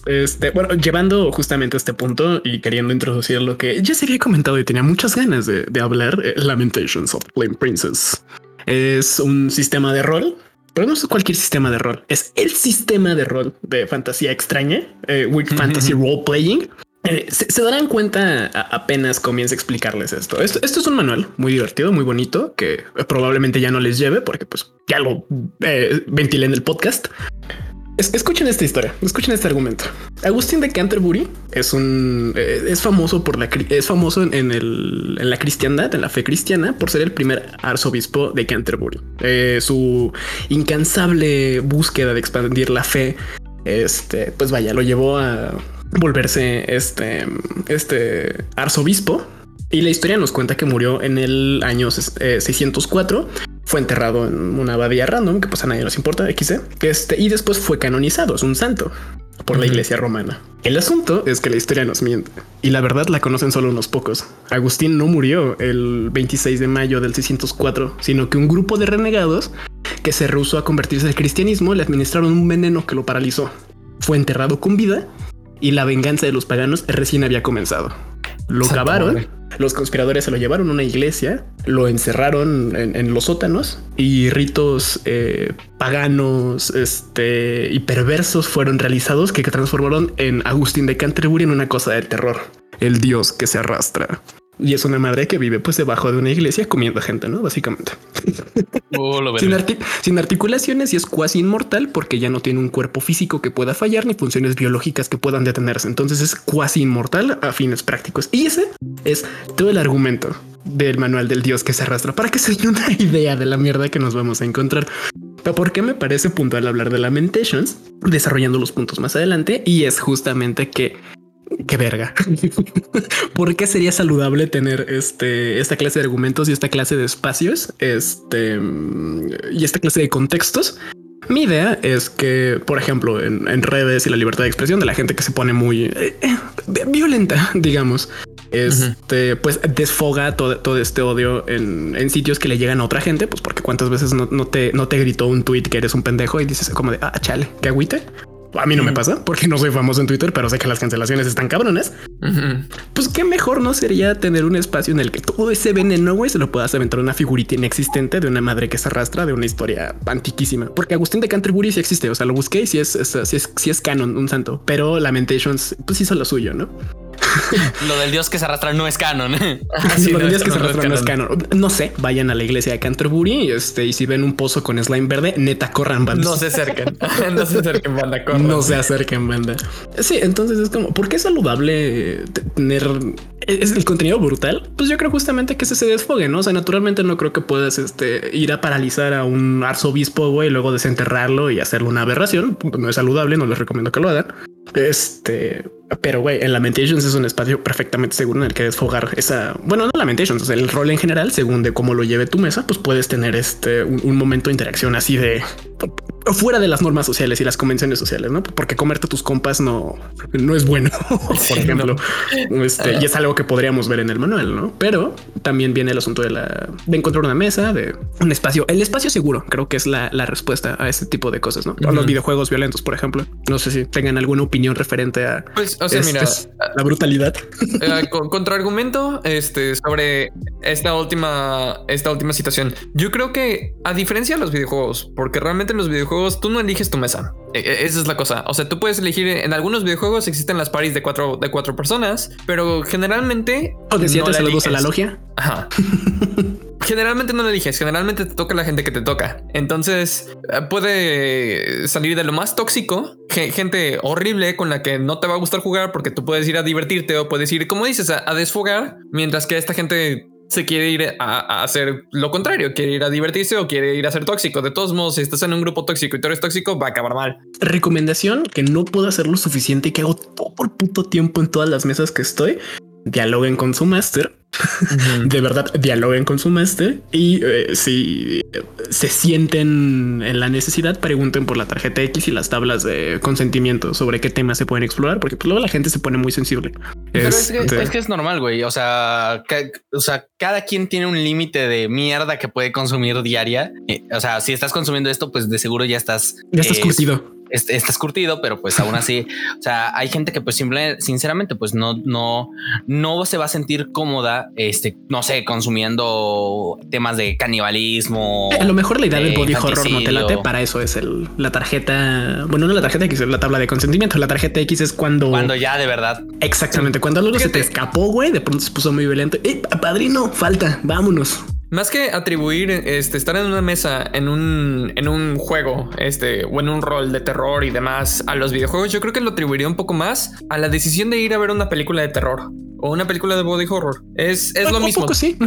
Este, bueno, llevando justamente a este punto y queriendo introducir lo que ya se había comentado y tenía muchas ganas de, de hablar, eh, Lamentations of Flame Princess. Es un sistema de rol, pero no es cualquier sistema de rol, es el sistema de rol de fantasía extraña, eh, Weird Fantasy Role Playing. Eh, se, se darán cuenta a- apenas comience a explicarles esto. esto. Esto es un manual muy divertido, muy bonito, que probablemente ya no les lleve porque pues ya lo eh, ventilé en el podcast. Es- escuchen esta historia, escuchen este argumento. Agustín de Canterbury es un eh, es famoso por la es famoso en, el, en la cristiandad, en la fe cristiana, por ser el primer arzobispo de Canterbury. Eh, su incansable búsqueda de expandir la fe, este, pues vaya, lo llevó a volverse este, este arzobispo. Y la historia nos cuenta que murió en el año eh, 604 fue enterrado en una abadía random que pues a nadie nos importa, XC, este, y después fue canonizado, es un santo por la iglesia romana. El asunto es que la historia nos miente y la verdad la conocen solo unos pocos. Agustín no murió el 26 de mayo del 604, sino que un grupo de renegados que se rehusó a convertirse al cristianismo le administraron un veneno que lo paralizó. Fue enterrado con vida y la venganza de los paganos recién había comenzado. Lo cavaron, los conspiradores se lo llevaron a una iglesia, lo encerraron en, en los sótanos y ritos eh, paganos este, y perversos fueron realizados que transformaron en Agustín de Canterbury en una cosa de terror. El dios que se arrastra. Y es una madre que vive pues debajo de una iglesia comiendo gente, ¿no? Básicamente. (laughs) Oh, lo Sin, articulaciones y es cuasi inmortal porque ya no tiene un cuerpo físico que pueda fallar ni funciones biológicas que puedan detenerse. Entonces es cuasi inmortal a fines prácticos. Y ese es todo el argumento del manual del dios que se arrastra para que se den una (laughs) idea de la mierda que nos vamos a encontrar. Pero ¿Por qué me parece puntual hablar de Lamentations? Desarrollando los puntos más adelante y es justamente que qué verga. (laughs) ¿Por qué sería saludable tener este, esta clase de argumentos y esta clase de espacios este, y esta clase de contextos? Mi idea es que, por ejemplo, en, en redes y la libertad de expresión de la gente que se pone muy eh, eh, violenta, (laughs) digamos, este, pues desfoga todo, todo este odio en, en sitios que le llegan a otra gente, pues porque cuántas veces no, no te, no te gritó un tweet que eres un pendejo y dices como de, ah, chale, qué agüite. A mí no me pasa porque no soy famoso en Twitter, pero sé que las cancelaciones están cabrones. Ujú. Pues qué mejor no sería tener un espacio en el que todo ese veneno, güey, se lo puedas aventar a una figurita inexistente de una madre que se arrastra de una historia antiquísima. Porque Agustín de Canterbury sí existe, o sea, lo busqué y sí es, es, sí es, sí es canon, un santo, pero Lamentations, pues hizo lo suyo, ¿no? (laughs) Lo del dios que se arrastra no es canon. (laughs) Sí, Los no, días que esto se no es no canon. No sé, vayan a la iglesia de Canterbury este, y si ven un pozo con slime verde, neta, corran, bandas. No se acerquen. (laughs) no se acerquen, banda. corran. No se acerquen, banda. Sí, entonces es como, ¿por qué es saludable eh, tener es el contenido brutal? Pues yo creo justamente que ese se desfogue, ¿no? O sea, naturalmente no creo que puedas este, ir a paralizar a un arzobispo, güey, y luego desenterrarlo y hacerle una aberración. No es saludable, no les recomiendo que lo hagan. Este, pero güey, en Lamentations es un espacio perfectamente seguro en el que desfogar esa, bueno, no Lamentations, el rol en general, según de cómo lo lleve tu mesa, pues puedes tener este un, un momento de interacción así de fuera de las normas sociales y las convenciones sociales, ¿no? Porque comerte tus compas no, no es bueno, (laughs) por ejemplo. Este, y es algo que podríamos ver en el manual, ¿no? Pero también viene el asunto de la de encontrar una mesa, de un espacio, el espacio seguro, creo que es la, la respuesta a este tipo de cosas, ¿no? Los videojuegos violentos, por ejemplo. No sé si tengan alguna opinión referente a Pues, o sea, este- mira, la brutalidad. Eh, (laughs) con- contraargumento este, sobre esta última, esta última situación. Yo creo que a diferencia de los videojuegos, porque realmente en los videojuegos videojuegos tú no eliges tu mesa. E- e- Esa es la cosa. O sea, tú puedes elegir en algunos videojuegos existen las paris de cuatro, de cuatro personas, pero generalmente O de siete no saludos a la logia. Ajá. (laughs) Generalmente no lo eliges, generalmente te toca la gente que te toca. Entonces eh, puede salir de lo más tóxico, ge- gente horrible con la que no te va a gustar jugar porque tú puedes ir a divertirte o puedes ir, como dices, a, a desfogar, mientras que esta gente se quiere ir a, hacer lo contrario, quiere ir a divertirse o quiere ir a ser tóxico. De todos modos, si estás en un grupo tóxico y tú eres tóxico, va a acabar mal. Recomendación que no puedo hacer lo suficiente y que hago todo el puto tiempo en todas las mesas que estoy. Dialoguen con su máster. De verdad, dialoguen con su máster y eh, si se sienten en la necesidad, pregunten por la tarjeta X y las tablas de consentimiento sobre qué temas se pueden explorar, porque pues, luego la gente se pone muy sensible. Pero es que, Este, es que es normal, güey. O sea, ca- o sea, cada quien tiene un límite de mierda que puede consumir diaria. Eh, O sea, si estás consumiendo esto, pues de seguro ya estás. ya estás eh, curtido. Est- estás curtido, pero pues aún así, o sea, hay gente que pues simple, sinceramente, pues no, no, no se va a sentir cómoda, este, no sé, consumiendo temas de canibalismo. A lo mejor la idea del body horror no te late, para eso es el, la tarjeta, bueno, no la tarjeta X, es la tabla de consentimiento. La tarjeta X es cuando... Cuando ya de verdad Exactamente, cuando algo se te escapó, güey, de pronto se puso muy violento. ¡Eh, padrino! Falta, vámonos. Más que atribuir este, estar en una mesa en un, en un juego este, o en un rol de terror y demás a los videojuegos, yo creo que lo atribuiría un poco más a la decisión de ir a ver una película de terror o una película de body horror. Es, es lo mismo. poco sí.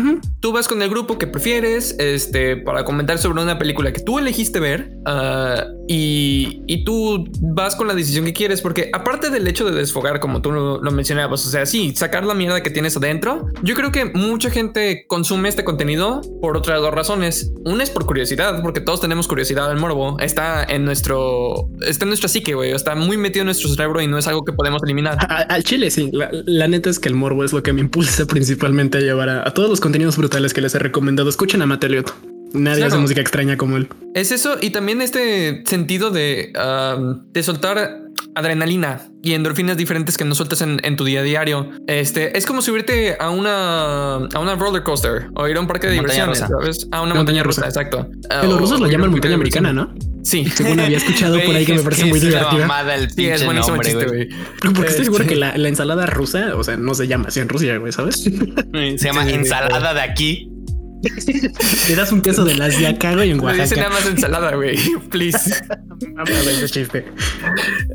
Tú vas con el grupo que prefieres este, para comentar sobre una película que tú elegiste ver ah, y, y tú vas con la decisión que quieres, porque aparte del hecho de desfogar, como tú lo, lo mencionabas, o sea, sí, sacar la mierda que tienes adentro, yo creo que mucha gente consume este contenido por otras dos razones. Una es por curiosidad, porque todos tenemos curiosidad al morbo, está en nuestro, está en nuestra psique, güey, está muy metido en nuestro cerebro y no es algo que podemos eliminar. A- Al chile, sí. La, la neta es que el morbo es lo que me impulsa (laughs) principalmente a llevar a, a todos los contenidos brutales que les he recomendado. Escuchen a Mateo Elliott. Nadie Claro. hace música extraña como él. Es eso y también este sentido de, um, de soltar adrenalina y endorfinas diferentes que no sueltas en, en tu día a diario. Este es como subirte a una a una roller coaster o ir a un parque de Montaña diversiones. ¿sabes? A una Montaña montaña, rusa, rusa. exacto. Que los O- rusos o lo ir a llaman montaña americana. ¿no? Sí. (laughs) Según había escuchado por ahí que me parece muy divertida. el Sí, es pinche buenísimo nombre, chiste, güey. güey. Porque estoy seguro Este- que la, la ensalada rusa, o sea, no se llama así en Rusia, güey, ¿sabes? (laughs) Se llama sí, ensalada de aquí. (laughs) Le das un queso de las de acá, güey, en Le dicen nada Oaxaca. más ensalada, güey. (laughs) Please.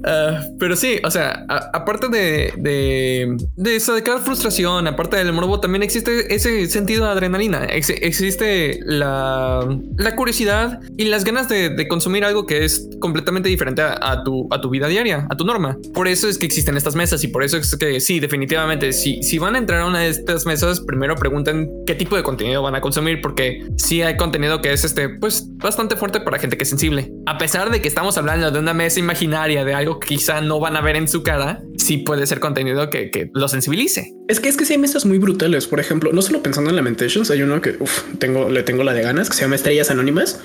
Ah, pero sí, o sea, a- aparte de, de, de sacar frustración, aparte del morbo, también existe ese sentido de adrenalina. Ex- existe la, la curiosidad y las ganas de, de consumir algo que es completamente diferente a, a tu, a tu vida diaria, a tu norma. Por eso es que existen estas mesas y por eso es que sí, definitivamente, si, si van a entrar a una de estas mesas, primero pregunten qué tipo de contenido van a consumir, porque sí hay contenido que es este, pues bastante fuerte para gente que es sensible. A pesar de que estamos hablando de una mesa imaginaria, de algo que quizá no van a ver en su cara, sí puede ser contenido que, que lo sensibilice. Es que es que sí hay mesas muy brutales. Por ejemplo, no solo pensando en Lamentations, hay uno que tengo, le tengo la de ganas que se llama Estrellas Anónimas.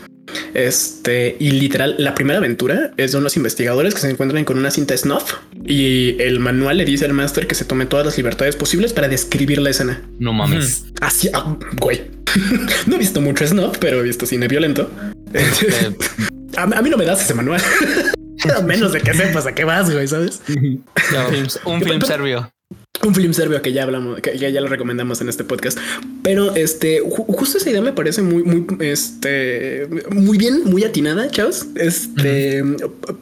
Este y literal, la primera aventura es de unos investigadores que se encuentran con una cinta snuff y el manual le dice al máster que se tome todas las libertades posibles para describir la escena. No mames. Así, ah, güey. (laughs) no he visto mucho snuff, pero he visto cine violento. Eh, (laughs) a, a mí no me das ese manual. (laughs) a menos de que sepas a qué vas, güey, ¿sabes? un film serbio. Un film serbio que ya hablamos, que ya, ya lo recomendamos en este podcast. Pero este, ju- justo esa idea me parece muy, muy, este, muy bien, muy atinada, chavos. Este,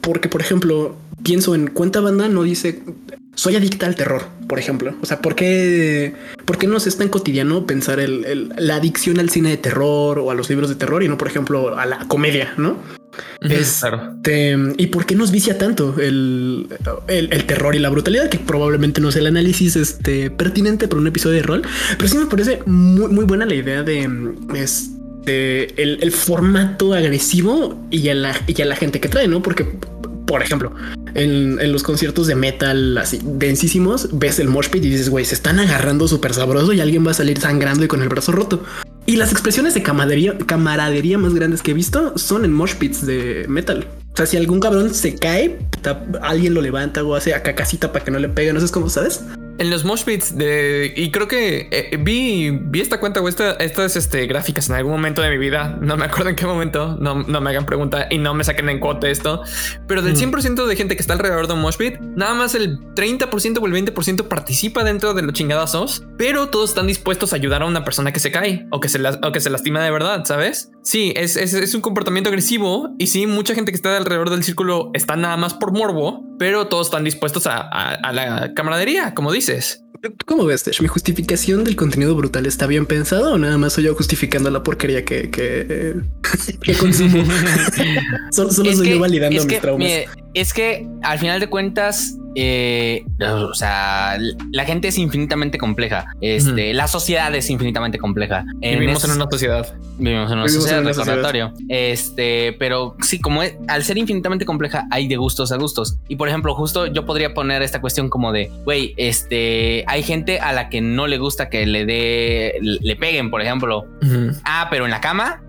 porque, por ejemplo, pienso en cuánta banda no dice soy adicta al terror, por ejemplo. O sea, ¿por qué, por qué nos es tan cotidiano pensar el, el- la adicción al cine de terror o a los libros de terror y no, por ejemplo, a la comedia, no? Es- Claro. este, ¿Y por qué nos vicia tanto el, el- el terror y la brutalidad? Que probablemente no sea el análisis este, pertinente para un episodio de rol, pero sí me parece muy, muy buena la idea de este, el, el formato agresivo y a, la, y a la gente que trae, ¿no? Porque, por ejemplo, en, en los conciertos de metal así densísimos, ves el mosh pit y dices, güey, se están agarrando súper sabroso y alguien va a salir sangrando y con el brazo roto. Y las expresiones de camaradería, camaradería más grandes que he visto son en mosh pits de metal. O sea, si algún cabrón se cae, alguien lo levanta o hace casita para que no le peguen. No sé cómo sabes. En los mosh pits de y creo que eh, vi vi esta cuenta o esta, estas este, gráficas en algún momento de mi vida. No me acuerdo en qué momento. No, no me hagan pregunta y no me saquen en cuota esto. Pero del 100% de gente que está alrededor de un mosh pit, nada más el 30% o el 20% participa dentro de los chingadazos, pero todos están dispuestos a ayudar a una persona que se cae o que se, o que se lastima de verdad, ¿sabes? Sí, es, es, es un comportamiento agresivo y sí, mucha gente que está alrededor del círculo está nada más por morbo, pero todos están dispuestos a, a, la camaradería, como dices. ¿Cómo ves, Tesh? ¿Mi justificación del contenido brutal está bien pensado o nada más soy yo justificando la porquería que, que, (laughs) consumo? (laughs) solo, soy yo validando mis traumas. es que al final de cuentas, eh, o sea, la gente es infinitamente compleja. Este, la sociedad es infinitamente compleja. vivimos en una sociedad. Vivimos en una sociedad, recordatorio. Este, pero sí, como al ser infinitamente compleja, hay de gustos a gustos. Y por ejemplo, justo yo podría poner esta cuestión como de, güey, este, hay gente a la que no le gusta que le dé, le peguen, por ejemplo. Ah, pero en la cama.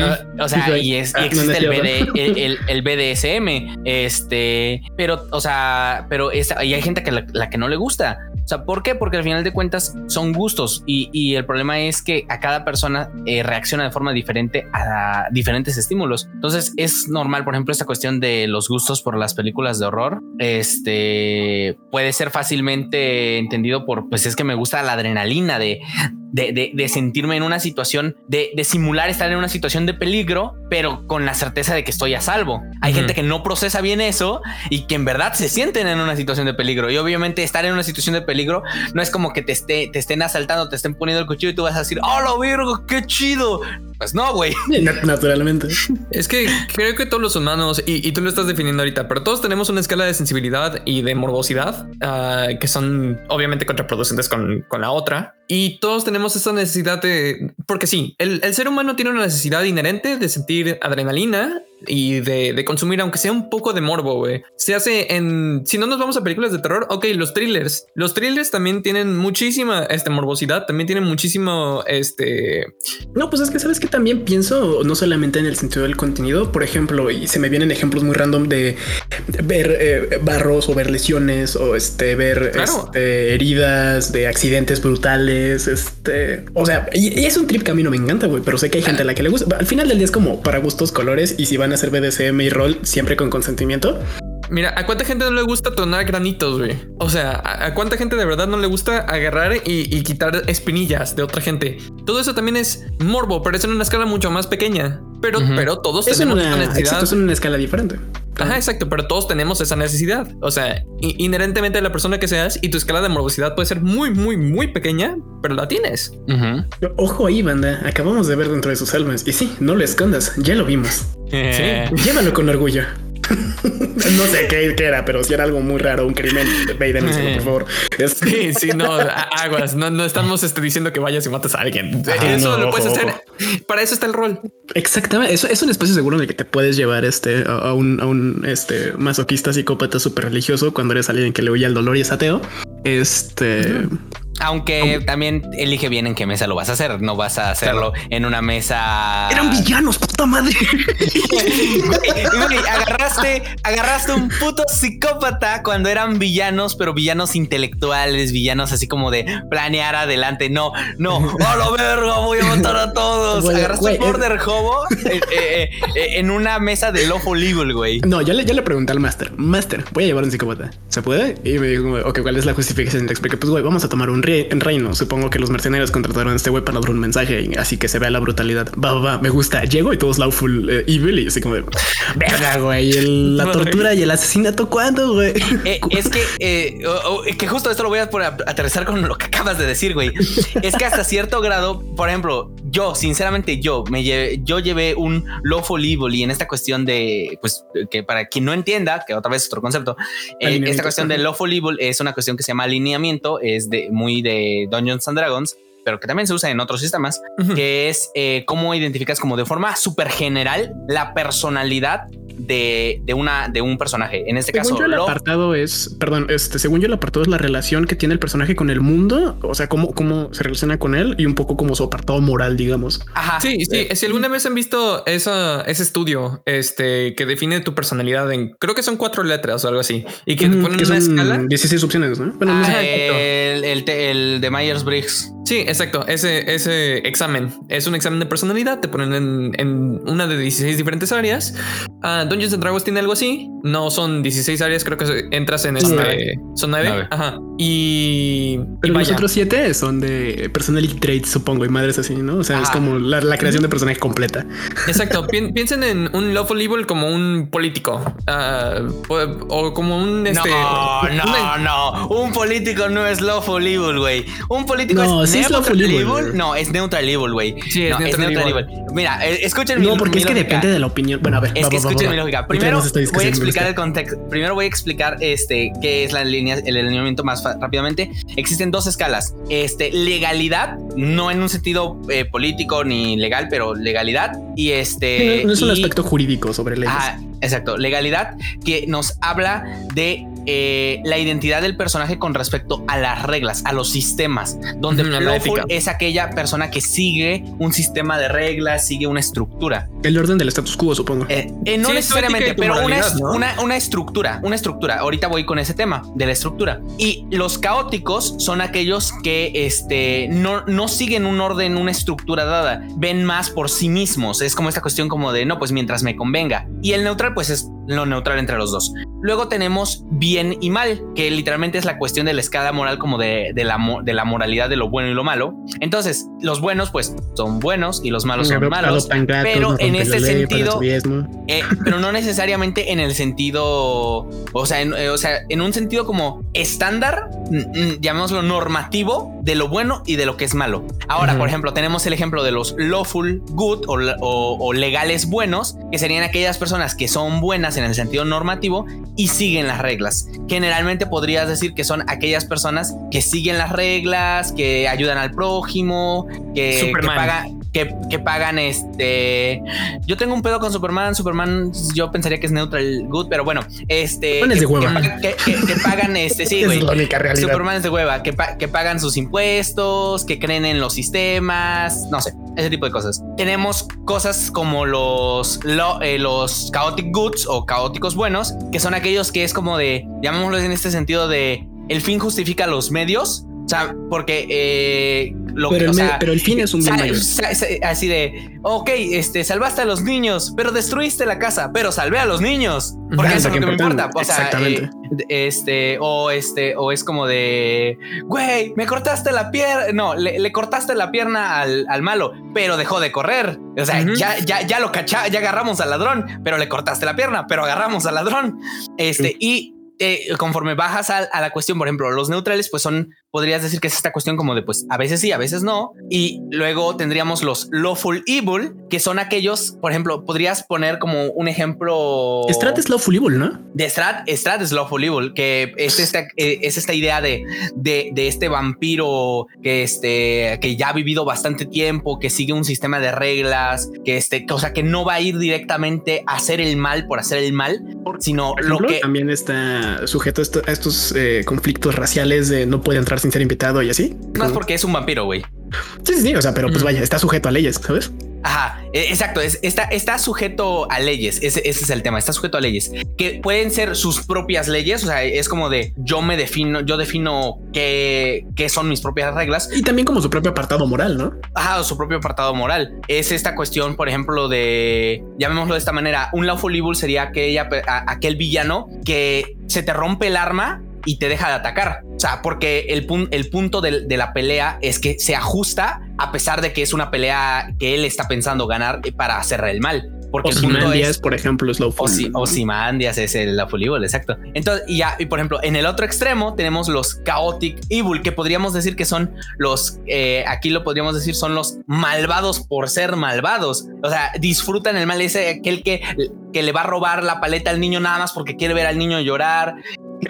Ah, o sea, y, es, y existe el, el, BDSM. Este, pero, o sea, pero y hay gente que la, que no le gusta. O sea, ¿por qué? Porque al final de cuentas son gustos y, el problema es que a cada persona eh, reacciona de forma diferente a diferentes estímulos. Entonces es normal, por ejemplo, esta cuestión de los gustos por las películas de horror, este puede ser fácilmente entendido por, pues es que me gusta la adrenalina de, de, sentirme en una situación, de, simular estar en una situación de peligro, pero con la certeza de que estoy a salvo. Hay gente que no procesa bien eso y que en verdad se sienten en una situación de peligro. Y obviamente estar en una situación de peligro no es como que te, esté, te estén asaltando, te estén poniendo el cuchillo y tú vas a decir, ¡Oh, lo virgo! ¡Qué chido! Pues no, güey. (laughs) Naturalmente. Es que creo que todos los humanos, y, tú lo estás definiendo ahorita, pero todos tenemos una escala de sensibilidad y de morbosidad ah, que son obviamente contraproducentes con, con la otra. Y todos tenemos esa necesidad de, porque sí, el, el, ser humano tiene una necesidad inherente de sentir adrenalina y de, consumir, aunque sea un poco de morbo, güey. Se hace en, si no nos vamos a películas de terror, ok, los thrillers. Los thrillers también tienen muchísima este, morbosidad, también tienen muchísimo, este... No, pues es que sabes que también pienso, no solamente en el sentido del contenido, por ejemplo, y se me vienen ejemplos muy random de ver eh, barros o ver lesiones o este, ver este, heridas de accidentes brutales, este... O sea, y, es un trip que a mí no me encanta, güey, pero sé que hay gente a la que le gusta. Al final del día es como para gustos colores y si van hacer BDSM y rol siempre con consentimiento. Mira, ¿a cuánta gente no le gusta tronar granitos, güey? O sea, ¿a, cuánta gente de verdad no le gusta agarrar y, quitar espinillas de otra gente? Todo eso también es morbo, pero es en una escala mucho más pequeña. Pero, pero todos tenemos una, necesidad. es en una escala diferente. Ajá, exacto, pero todos tenemos esa necesidad. O sea, inherentemente la persona que seas y tu escala de morbosidad puede ser muy, muy, muy pequeña, pero la tienes. Ojo ahí, banda. Acabamos de ver dentro de sus almas. Y sí, no lo escondas, ya lo vimos. (laughs) Sí. Llévalo con orgullo. (laughs) no sé qué, era, pero si era algo muy raro, un crimen, Baden, por favor. (laughs) Sí, sí, no, aguas. No, no estamos este, diciendo que vayas y matas a alguien. Ah, eso lo puedes hacer. Para eso está el rol. Exactamente. Eso es un espacio seguro en el que te puedes llevar este a un, a un este masoquista psicópata súper religioso cuando eres alguien que le huye al dolor y es ateo. Este. Aunque también elige bien en qué mesa lo vas a hacer. No vas a hacerlo en una mesa. Eran villanos, puta madre. (laughs) agarraste, agarraste un puto psicópata cuando eran villanos, pero villanos intelectuales, villanos así como de planear adelante. No, no, a (laughs) la verga, voy a matar a todos. agarraste un border hobo eh, eh, eh, en una mesa de Lawful Evil, güey. No, ya le, ya le pregunté al máster. Máster, voy a llevar un psicópata. ¿Se puede? Y me dijo, ok, ¿cuál es la justificación? Le expliqué, pues, güey, vamos a tomar un reino. Supongo que los mercenarios contrataron a este güey para dar un mensaje, así que se vea la brutalidad. Va, va, me gusta. Llego y todos lawful eh, evil y así como de verga, güey. (laughs) la tortura y el asesinato, ¿cuándo, güey? (laughs) Eh, es que, eh, que justo esto lo voy a aterrizar con lo que acabas de decir, güey. Es que hasta cierto grado, por ejemplo, yo, sinceramente, yo me llevé, yo llevé un lawful evil y en esta cuestión de, pues, que para quien no entienda, que otra vez es otro concepto, esta cuestión de lawful evil es una cuestión que se llama alineamiento, es de muy de Dungeons and Dragons, pero que también se usa en otros sistemas, que es eh, cómo identificas como de forma súper general la personalidad de, de una de un personaje. En este Según caso, yo, el Love- apartado es, perdón, este, según yo, el apartado es la relación que tiene el personaje con el mundo, o sea, cómo, cómo se relaciona con él y un poco como su apartado moral, digamos. Ajá. Sí, sí. Si alguna vez han visto esa, ese estudio este, que define tu personalidad en creo que son cuatro letras o algo así y que te Ujú, ponen que una son escala. 16 opciones, ¿no? Bueno, no Ah, sé. el, el, te- el de Myers Briggs. Sí, exacto. Ese, ese examen es un examen de personalidad. Te ponen en, en una de 16 diferentes áreas. Ah, Dungeons and Dragons tiene algo así. No son 16 áreas, creo que entras en Son este. Son nueve. Nueve. Ajá. Y. y Pero los vaya. otros siete son de personality traits, supongo, y madres así, ¿no? O sea, es como la, la creación de personaje completa. Exacto. Pien- piensen en un lawful evil como un político ah, o, como un este. no, no, una- no. Un político no es lawful evil, güey. Un político No, es sí es neutral lawful evil. No, es neutral evil, güey. Sí, es No, neutral evil. Mira, eh, escuchen mi- No, porque mi es que lógica. depende de la opinión. Bueno, a ver, Es va, que va, escuchen va, mi lógica. Primero voy a explicar el contexto. Primero voy a explicar este qué es la línea, el alineamiento más rápidamente. Existen dos escalas. Este legalidad, no en un sentido eh, político ni legal, pero legalidad y este No, no es un aspecto jurídico sobre leyes. Ajá, exacto. Legalidad que nos habla de eh, la identidad del personaje con respecto a las reglas, a los sistemas, donde lawful ética. es aquella persona que sigue un sistema de reglas, sigue una estructura. El orden del status quo, supongo. Eh, eh, no Sí, necesariamente, pero una, ¿no? una, una estructura, una estructura. Ahorita voy con ese tema de la estructura. Y los caóticos son aquellos que este, no, no siguen un orden, una estructura dada, ven más por sí mismos. Es como esta cuestión como de, no, pues mientras me convenga. Y el neutral, pues es lo neutral entre los dos. Luego tenemos bien y mal, que literalmente es la cuestión de la escala moral como de, de la, de la moralidad de lo bueno y lo malo. Entonces, los buenos pues son buenos y los malos son malos. pero no en este sentido, eh, pero no (laughs) necesariamente en el sentido, o sea, en, eh, o sea, en un sentido como estándar, llamémoslo normativo de lo bueno y de lo que es malo. Ahora, por ejemplo, tenemos el ejemplo de los lawful good o, o- o legales buenos, que serían aquellas personas que son buenas en el sentido normativo y siguen las reglas. Generalmente podrías decir que son aquellas personas que siguen las reglas, que ayudan al prójimo, que, que pagan, que, que pagan este. Yo tengo un pedo con Superman. Superman, yo pensaría que es neutral good, pero bueno, este. Superman es de hueva. que- que- que- que pagan este, sí, (laughs) güey. es la única realidad. Superman es de hueva, que, pa- que pagan sus impuestos, que creen en los sistemas, no sé, ese tipo de cosas. Tenemos cosas como los, lo- eh, los chaotic goods o caóticos buenos, que son aquellos que es como de, llamémoslo en este sentido de, el fin justifica los medios. O sea, porque eh, lo Pero que, o sea, pero el fin es un bien mayor. así de, ok, este, salvaste a los niños, pero destruiste la casa, pero salvé a los niños. Porque eso es lo que me importa. O sea, eh, este, o este, o es como de, güey, me cortaste la pierna, no, le, le cortaste la pierna al, al malo, pero dejó de correr. O sea, ya, ya, ya lo cachá, ya agarramos al ladrón, pero le cortaste la pierna, pero agarramos al ladrón. Este, y eh, conforme bajas a, a la cuestión, por ejemplo, los neutrales, pues son, podrías decir que es esta cuestión como de, pues a veces sí, a veces no. Y luego tendríamos los lawful evil, que son aquellos, por ejemplo, podrías poner como un ejemplo. Strat es Lawful Evil, ¿no? De Strat, Strat es Lawful Evil, que es esta, eh, es esta idea de, de, de este vampiro que, este, que ya ha vivido bastante tiempo, que sigue un sistema de reglas, que, este, que, o sea, que no va a ir directamente a hacer el mal por hacer el mal, sino lo que... también está sujeto a, esto- a estos eh, conflictos raciales de no puede entrar sin ser invitado y así. Más porque es un vampiro, güey. Sí, sí, sí, o sea, pero pues vaya, está sujeto a leyes, ¿sabes? Ajá, eh, exacto. Es, está, está sujeto a leyes. Ese, ese es el tema. Está sujeto a leyes que pueden ser sus propias leyes. O sea, es como de yo me defino, yo defino qué, qué son mis propias reglas. Y también como su propio apartado moral, ¿no? Ajá, su propio apartado moral. Es esta cuestión, por ejemplo, de llamémoslo de esta manera. Un lawful evil sería aquella, aquel villano que se te rompe el arma y te deja de atacar. O sea, porque el, pun- el punto de, la pelea es que se ajusta a pesar de que es una pelea que él está pensando ganar para hacer el mal. Porque Ozymandias, es por ejemplo, es Lawful. Osi- Ozymandias es el Lawful Evil, exacto. Entonces, y ya, y por ejemplo, en el otro extremo tenemos los Chaotic Evil, que podríamos decir que son los, eh, aquí lo podríamos decir, son los malvados por ser malvados. O sea, disfrutan el mal, ese aquel que, que le va a robar la paleta al niño nada más porque quiere ver al niño llorar.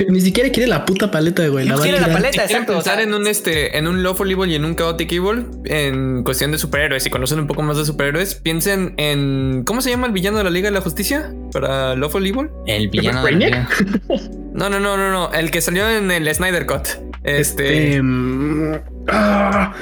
Ni siquiera quiere la puta paleta, güey. No quiere la paleta, Si exacto. o sea, pensar en un este, en un Lawful Evil y en un Chaotic Evil, en cuestión de superhéroes, y conocen un poco más de superhéroes, piensen en ¿cómo se llama el villano de la Liga de la Justicia para Lawful Evil? El villano de. (laughs) No, no, no, no, no, el que salió en el Snyder Cut. Este, Este. ah,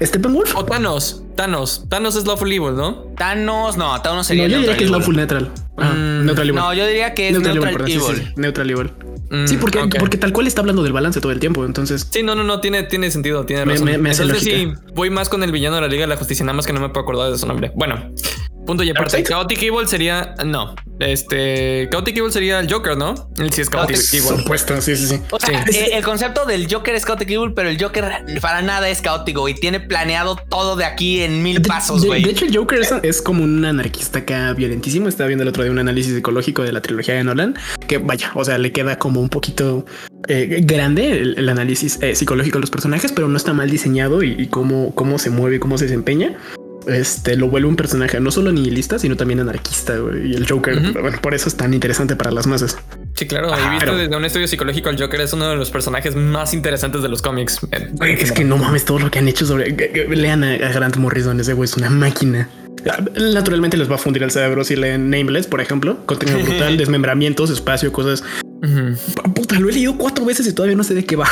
Steppenwolf. o Thanos, Thanos, Thanos es Lawful Evil, ¿no? Thanos, no, Thanos No, sería yo diría Neutral que es Evil. Lawful Neutral. Ah, Mm, Neutral Evil. No, yo diría que es Neutral, perdón, sí, Evil. sí, sí, Neutral Evil. Mm, Sí, porque, porque tal cual está hablando del balance todo el tiempo. Entonces, Sí, no, no, no, tiene, tiene sentido, tiene Me- razón. me- me hace Entonces sí, voy más con el villano de la Liga de la Justicia, nada más que no me puedo acordar de su nombre. Bueno, punto y aparte. Chaotic Evil sería, no, este, Chaotic Evil sería el Joker, ¿no? Él sí es Chaotic Chaotic- Evil. supuesto, sí, sí, sí. O sea, Sí. eh, el concepto del Joker es Chaotic Evil, pero el Joker para nada es caótico y tiene planeado todo de aquí en mil De- pasos, de, hecho, el Joker es, es como un anarquista acá violentísimo. Estaba viendo el otro día un análisis psicológico de la trilogía de Nolan, que vaya, o sea, le queda como un poquito eh, grande el, el análisis eh, psicológico de los personajes, pero no está mal diseñado y, y cómo, cómo se mueve, cómo se desempeña. Este lo vuelve un personaje no solo nihilista, sino también anarquista. güey. Y el Joker, bueno, por eso es tan interesante para las masas. Sí, claro. y visto pero- desde un estudio psicológico, el Joker es uno de los personajes más interesantes de los cómics. Eh, Güey, es que no mames todo lo que han hecho sobre. Lean a, a Grant Morrison, ese güey es una máquina. Ah, Naturalmente les va a fundir el cerebro si leen Nameless, por ejemplo. Contenido brutal, (laughs) desmembramientos, espacio, cosas. P- Puta, lo he leído cuatro veces y todavía no sé de qué va.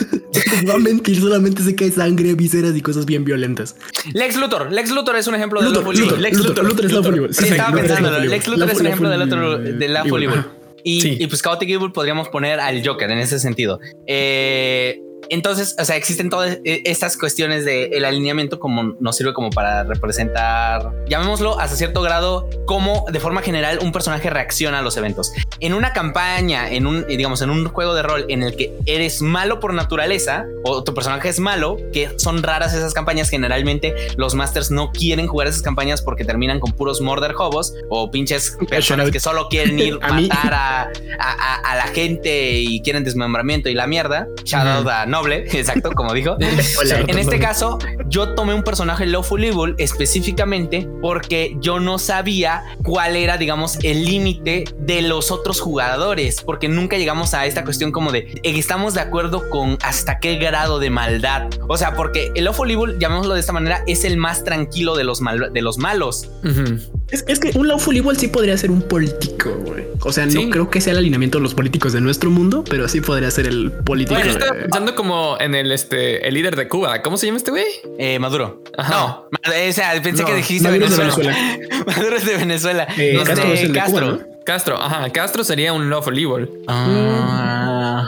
(laughs) va a mentir, solamente sé que hay sangre, vísceras y cosas bien violentas. Lex Luthor. Lex Luthor es un ejemplo de Luthor. Luthor, Lex Luthor, Luthor es Evil. Sí, estaba pensando. Lex. Luthor es un ejemplo del otro de Evil. ajá. Y, Sí. y pues Chaotic Evil podríamos poner al Joker en ese sentido. Eh, entonces, o sea, existen todas eh, estas cuestiones del el alineamiento como nos sirve como para representar, llamémoslo hasta cierto grado, cómo de forma general un personaje reacciona a los eventos. En una campaña, en un, eh, digamos, en un juego de rol en el que eres malo por naturaleza o tu personaje es malo, que son raras esas campañas, generalmente los masters no quieren jugar esas campañas porque terminan con puros murder hobos o pinches personas que solo quieren ir (laughs) A matar a, a- a- a la gente y quieren desmembramiento y la mierda. Shout out a Noble, (laughs) exacto, como dijo. (laughs) Hola, En este caso, yo tomé un personaje Lawful Evil específicamente porque yo no sabía cuál era, digamos, el límite de los otros jugadores, porque nunca llegamos a esta cuestión como de eh, estamos de acuerdo con hasta qué grado de maldad. O sea, porque el Lawful Evil, llamémoslo de esta manera, es el más tranquilo de los, mal- de los malos. Ujú. Es, es que un Lawful Evil sí podría ser un político, güey. O sea, Sí. no creo que sea el alineamiento de los políticos de nuestro mundo, pero sí podría ser el político. Bueno, yo estaba de- pensando como en el este el líder de Cuba. ¿Cómo se llama este güey? Eh, Maduro. Ajá. No, o sea, pensé No, que dijiste Maduro es de Venezuela. (laughs) Maduro es de Venezuela. Eh, Este, Castro es el de Cuba, Castro. ¿no? Castro, ajá, Castro sería un Lawful Evil. Ah.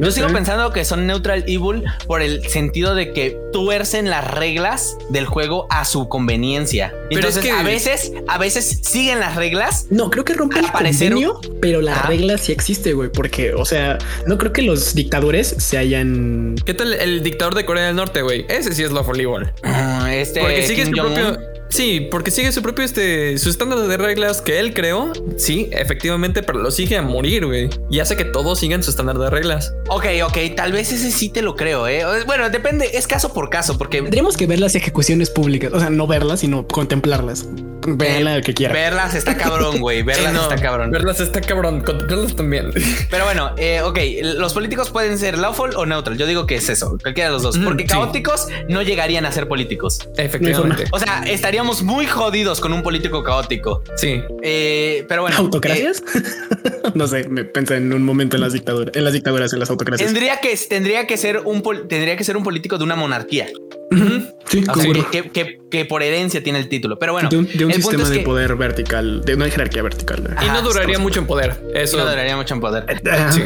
No Yo sigo pensando que son neutral evil por el sentido de que tuercen las reglas del juego a su conveniencia. Pero es Entonces, que- a veces, a veces siguen las reglas. No, creo que rompe el parecer- convenio, pero la Ajá. regla sí existe, güey. Porque, o sea, no creo que los dictadores se hayan... ¿Qué tal el dictador de Corea del Norte, güey? Ese sí es Lawful Evil. Ah, Este Porque sigue Kim su propio. Sí, porque sigue su propio este. Su estándar de reglas que él creó. Sí, efectivamente, pero lo sigue a morir, güey. Y hace que todos sigan su estándar de reglas. Ok, ok, tal vez ese sí te lo creo, eh. Bueno, depende, es caso por caso, porque Tendríamos que ver las ejecuciones públicas. O sea, no verlas, sino contemplarlas. Véanla el que quiera. verlas está cabrón, güey. Verlas no, está cabrón. Verlas está cabrón. Contemplarlas también. Pero bueno, eh, ok, los políticos pueden ser lawful o neutral. Yo digo que es eso, cualquiera de los dos. Mm, Porque sí. caóticos no llegarían a ser políticos. Efectivamente. O sea, estaríamos muy jodidos con un político caótico. Sí. Eh, pero bueno. ¿Autocracias? (laughs) no sé, me pensé en un momento en las dictaduras, en las dictaduras, en las eh, autocracias. tendría que, tendría que ser un pol- tendría que ser un político de una monarquía. Sí, O sea, concuerdo. que, que- que por herencia tiene el título. Pero bueno, de un, de un el punto sistema es de que poder vertical, de una jerarquía vertical. Y no duraría mucho en poder. Eso. no duraría mucho en poder. Sí.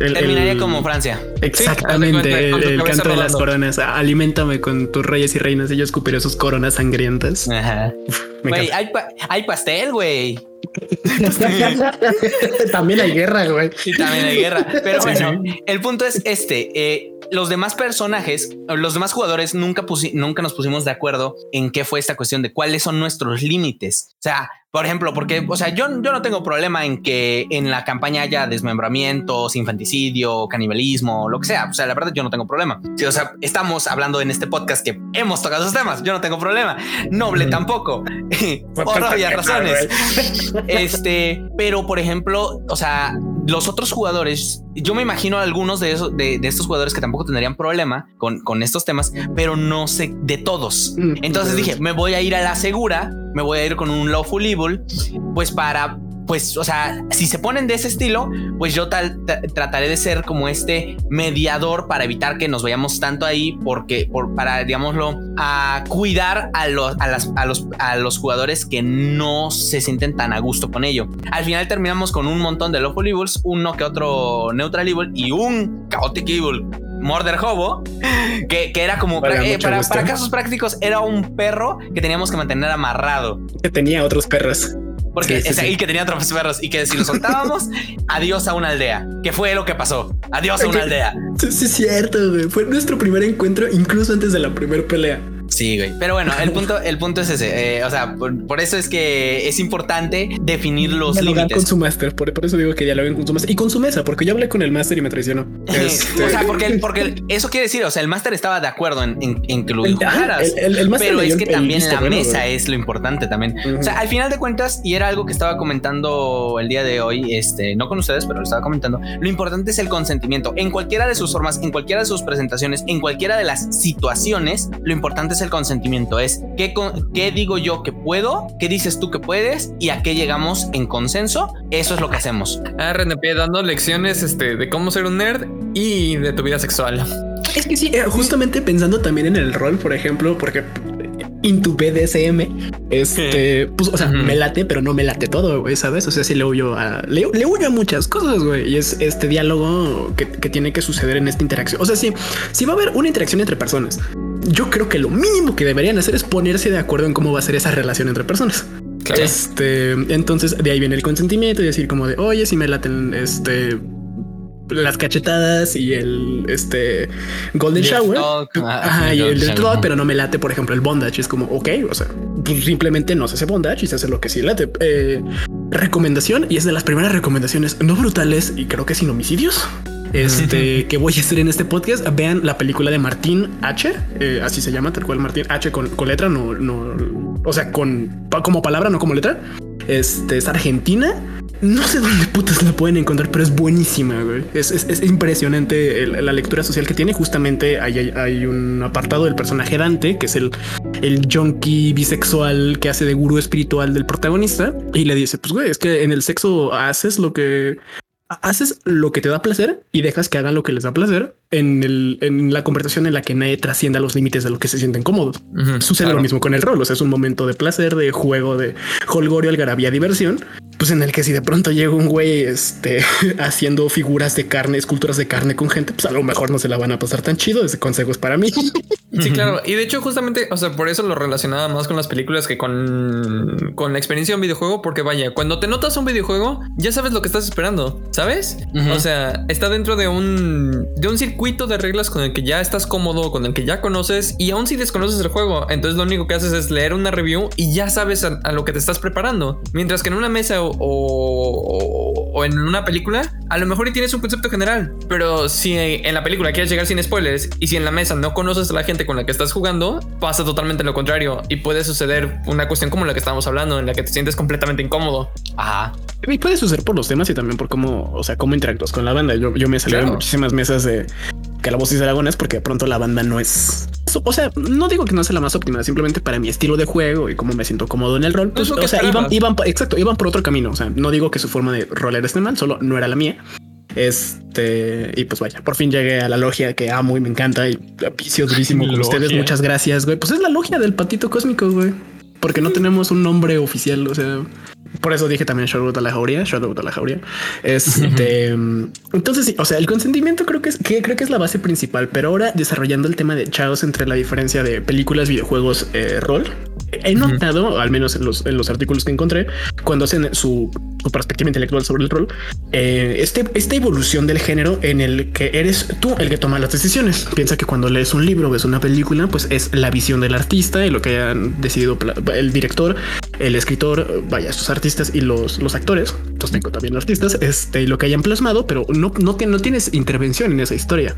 El- Terminaría el- como Francia. Exactamente, Sí, el, canto de las coronas. Aliméntame con tus reyes y reinas y yo escupiré sus coronas sangrientas. Ajá. Hay, pa- hay pastel, güey. (laughs) También hay guerra, güey. También hay guerra. Pero Sí, bueno, el punto es este. eh, los demás personajes, los demás jugadores nunca, nunca nos pusimos de acuerdo en qué fue esta cuestión de cuáles son nuestros límites. O sea, por ejemplo, porque, o sea, yo, yo no tengo problema en que en la campaña haya desmembramientos, infanticidio, canibalismo, lo que sea. O sea, la verdad, yo no tengo problema. Sí, o sea, estamos hablando en este podcast que hemos tocado esos temas. Yo no tengo problema. Noble tampoco. (laughs) Por obvias razones. (laughs) Este, pero por ejemplo, o sea, los otros jugadores, yo me imagino algunos de, esos, de, de estos jugadores que tampoco tendrían problema con, con estos temas, pero no sé de todos. Mm, Entonces dije, me voy a ir a la segura, me voy a ir con un Lawful Evil, pues para pues, o sea, si se ponen de ese estilo, pues yo tal, tra- trataré de ser como este mediador para evitar que nos vayamos tanto ahí, porque por, para, digámoslo, a cuidar a los, a, las, a, los, a los jugadores que no se sienten tan a gusto con ello. Al final terminamos con un montón de Lawful Evils, uno que otro Neutral Evil y un Chaotic Evil. Murder Hobo, que, que era como eh, para, para casos prácticos, era un perro que teníamos que mantener amarrado. Que tenía otros perros. Porque Sí, sí, sí. y que tenía otros perros y que si lo soltábamos, (laughs) adiós a una aldea. Que fue lo que pasó. Adiós a una aldea. Sí, sí, es cierto, güey. Fue nuestro primer encuentro, incluso antes de la primera pelea. Sí, güey. Pero bueno, el punto, el punto es ese. Eh, o sea, por, por eso es que es importante definir los límites. con su máster, por, por eso digo que dialoguen con su máster. Y con su mesa, porque yo hablé con el máster y me traicionó. Este- (laughs) o sea, porque, porque (laughs) eso quiere decir, o sea, el máster estaba de acuerdo en, en- en que lo El- jugaras. el- el- el pero es que también la bueno, mesa güey. es lo importante también. O sea, al final de cuentas, y era algo que estaba comentando el día de hoy, este, no con ustedes, pero lo estaba comentando, lo importante es el consentimiento. En cualquiera de sus formas, en cualquiera de sus presentaciones, en cualquiera de las situaciones, lo importante es el consentimiento. Es qué digo yo que puedo, qué dices tú que puedes y a qué llegamos en consenso. Eso es lo que hacemos. Ah, RNP dando lecciones este, de cómo ser un nerd y de tu vida sexual. Es que sí, eh, justamente pensando también en el rol, por ejemplo, porque Into BDSM, este, pues, o sea, me late, pero no me late todo, güey, ¿sabes? O sea, sí le huyo a, le, le huyo a muchas cosas, güey, y es este diálogo que, que tiene que suceder en esta interacción. O sea, sí, si va a haber una interacción entre personas, yo creo que lo mínimo que deberían hacer es ponerse de acuerdo en cómo va a ser esa relación entre personas. Claro. Este, entonces de ahí viene el consentimiento y decir como de, oye, si me laten, este, las cachetadas y el, este, golden shower. talk, ah, Ajá, y el del shower. talk, pero no me late, por ejemplo, el bondage. Es como, ok, o sea, pues simplemente no se hace bondage y se hace lo que sí late. Eh, recomendación, y es de las primeras recomendaciones no brutales y creo que sin homicidios. Este (laughs) que voy a hacer en este podcast. Vean la película de Martín H. eh, así se llama, tal cual Martín H con, con letra, no, no, o sea, con como palabra, no como letra. Este es argentina. No sé dónde putas la pueden encontrar, pero es buenísima. güey. Es, es- es impresionante la lectura social que tiene. Justamente hay, hay- hay un apartado del personaje Dante, que es el, el junkie bisexual que hace de gurú espiritual del protagonista. Y le dice: Pues güey, es que en el sexo haces lo que haces lo que te da placer y dejas que hagan lo que les da placer en, el, en la conversación en la que nadie trascienda los límites de lo que se sienten cómodos. Sucede claro. lo mismo con el rol. O sea, es un momento de placer, de juego, de holgorio, algarabía, diversión. Pues en el que si de pronto llega un güey este, (laughs) haciendo figuras de carne, esculturas de carne con gente, pues a lo mejor no se la van a pasar tan chido. Ese consejo es para mí. (laughs) Sí, claro. Y de hecho, justamente, o sea, por eso lo relacionaba más con las películas que con, con la experiencia de un videojuego, porque vaya, cuando te notas un videojuego, ya sabes lo que estás esperando, ¿sabes? Ujú. O sea, está dentro de un, de un circuito de reglas con el que ya estás cómodo, con el que ya conoces, y aún si desconoces el juego, entonces lo único que haces es leer una review y ya sabes a, a lo que te estás preparando. Mientras que en una mesa o, o- o en una película, a lo mejor tienes un concepto general, pero si en la película quieres llegar sin spoilers y si en la mesa no conoces a la gente con la que estás jugando, pasa totalmente lo contrario y puede suceder una cuestión como la que estábamos hablando, en la que te sientes completamente incómodo. Ajá. Y puede suceder por los temas y también por cómo, o sea, cómo interactúas con la banda. Yo, yo me salí de Claro. muchísimas mesas de calabozos y dragones porque de pronto la banda no es. O sea, no digo que no sea la más óptima, simplemente para mi estilo de juego y cómo me siento cómodo en el rol. Pues, o sea, iban, iban, exacto, iban por otro camino. O sea, no digo que su forma de rolear esté mal, solo no era la mía. Este, y pues vaya, por fin llegué a la logia que amo y me encanta y apicio durísimo (laughs) con Logia. ustedes. Muchas gracias, güey. Pues es la logia del patito cósmico, güey. Porque no tenemos un nombre oficial, o sea, por eso dije también Shoutout a la jauría, Shoutout a la jauría. Este, (laughs) entonces o sea, el consentimiento creo que es que creo que es la base principal, pero ahora desarrollando el tema de chaos entre la diferencia de películas, videojuegos, eh, rol. He notado, al menos en los, en los artículos que encontré, cuando hacen su, su perspectiva intelectual sobre el rol, eh, este, esta evolución del género en el que eres tú el que toma las decisiones. Piensa que cuando lees un libro, ves una película, pues es la visión del artista y lo que hayan decidido el director, el escritor, vaya, sus artistas y los, los actores, entonces tengo también artistas, este, y lo que hayan plasmado, pero no, no, no tienes intervención en esa historia.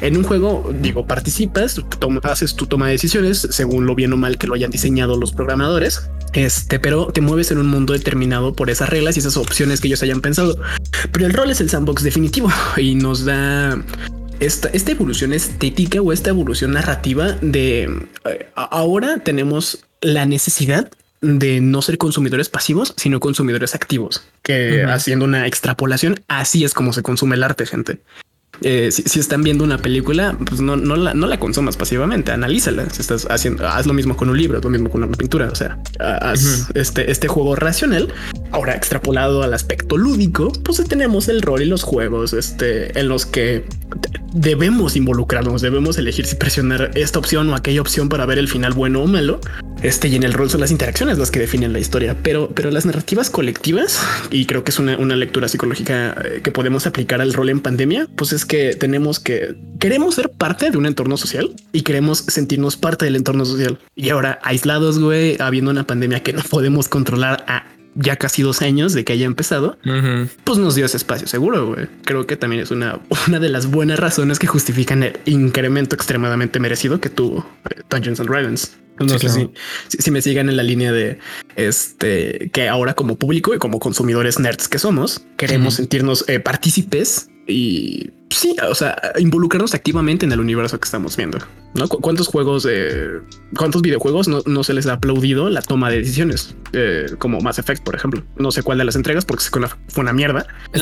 En un juego, digo, participas, toma- haces tu toma de decisiones según lo bien o mal que lo hayan diseñado los programadores. Este, pero te mueves en un mundo determinado por esas reglas y esas opciones que ellos hayan pensado. Pero el rol es el sandbox definitivo (laughs) y nos da esta, esta evolución estética o esta evolución narrativa de eh, ahora tenemos la necesidad de no ser consumidores pasivos, sino consumidores activos, que haciendo una extrapolación, así es como se consume el arte, gente. Eh, si, están viendo una película, pues no, no, la, no la consumas pasivamente, analízala. Si estás haciendo, haz lo mismo con un libro, lo mismo con una pintura. O sea, haz este, este juego racional. Ahora extrapolado al aspecto lúdico, pues tenemos el rol y los juegos este, en los que debemos involucrarnos, debemos elegir si presionar esta opción o aquella opción para ver el final bueno o malo. Este y en el rol son las interacciones las que definen la historia, pero, pero las narrativas colectivas, y creo que es una, una lectura psicológica eh, que podemos aplicar al rol en pandemia, pues es que tenemos que queremos ser parte de un entorno social y queremos sentirnos parte del entorno social. Y ahora aislados, güey, habiendo una pandemia que no podemos controlar a ya casi dos años de que haya empezado, pues nos dio ese espacio seguro. Güey. Creo que también es una, una de las buenas razones que justifican el incremento extremadamente merecido que tuvo eh, Dungeons and Dragons. No sé si, si, me sigan en la línea de este que ahora como público y como consumidores nerds que somos, queremos sentirnos eh, partícipes y sí, o sea, involucrarnos activamente en el universo que estamos viendo. ¿no? ¿Cuántos juegos, cuántos videojuegos no, se les ha aplaudido la toma de decisiones? Eh, como Mass Effect, por ejemplo. No sé cuál de las entregas porque fue una mierda. (laughs)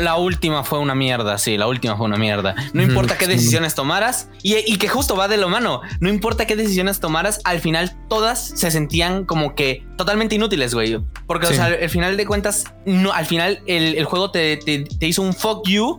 La, última fue una mierda. Sí, la última fue una mierda. No importa qué decisiones tomaras y, que justo va de lo mano. No importa qué decisiones tomaras, al final todas se sentían como que totalmente inútiles, güey. Porque al final de cuentas, no, al final el, juego te, te hizo un fuck you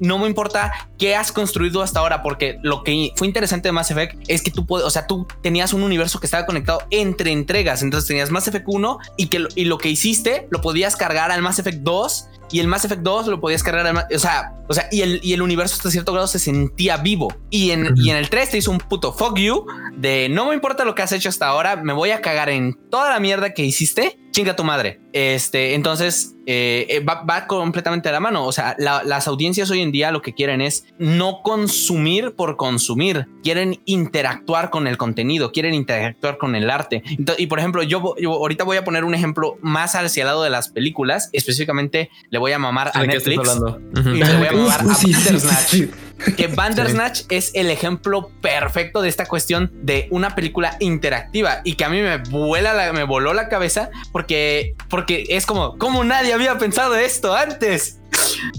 no me importa qué has construido hasta ahora, porque lo que fue interesante de Mass Effect es que tú puedes, o sea, tú tenías un universo que estaba conectado entre entregas. Entonces tenías Mass Effect 1 y que y lo que hiciste lo podías cargar al Mass Effect 2 y el Mass Effect 2 lo podías cargar al, o sea, o sea, y el, y el universo hasta cierto grado se sentía vivo. Y en, y en el 3 te hizo un puto fuck you de no me importa lo que has hecho hasta ahora, me voy a cagar en toda la mierda que hiciste chinga tu madre. Este, entonces eh, eh, va, completamente a la mano. O sea, las audiencias hoy en día lo que quieren es no consumir por consumir, quieren interactuar con el contenido, quieren interactuar con el arte. y por ejemplo, yo, ahorita voy a poner un ejemplo más hacia el lado de las películas. Específicamente le voy a mamar a Netflix y le voy a mamar a. (laughs) Que Bandersnatch (laughs) es el ejemplo perfecto de esta cuestión de una película interactiva y que a mí me vuela la, me voló la cabeza porque, porque es como, como nadie había pensado esto antes.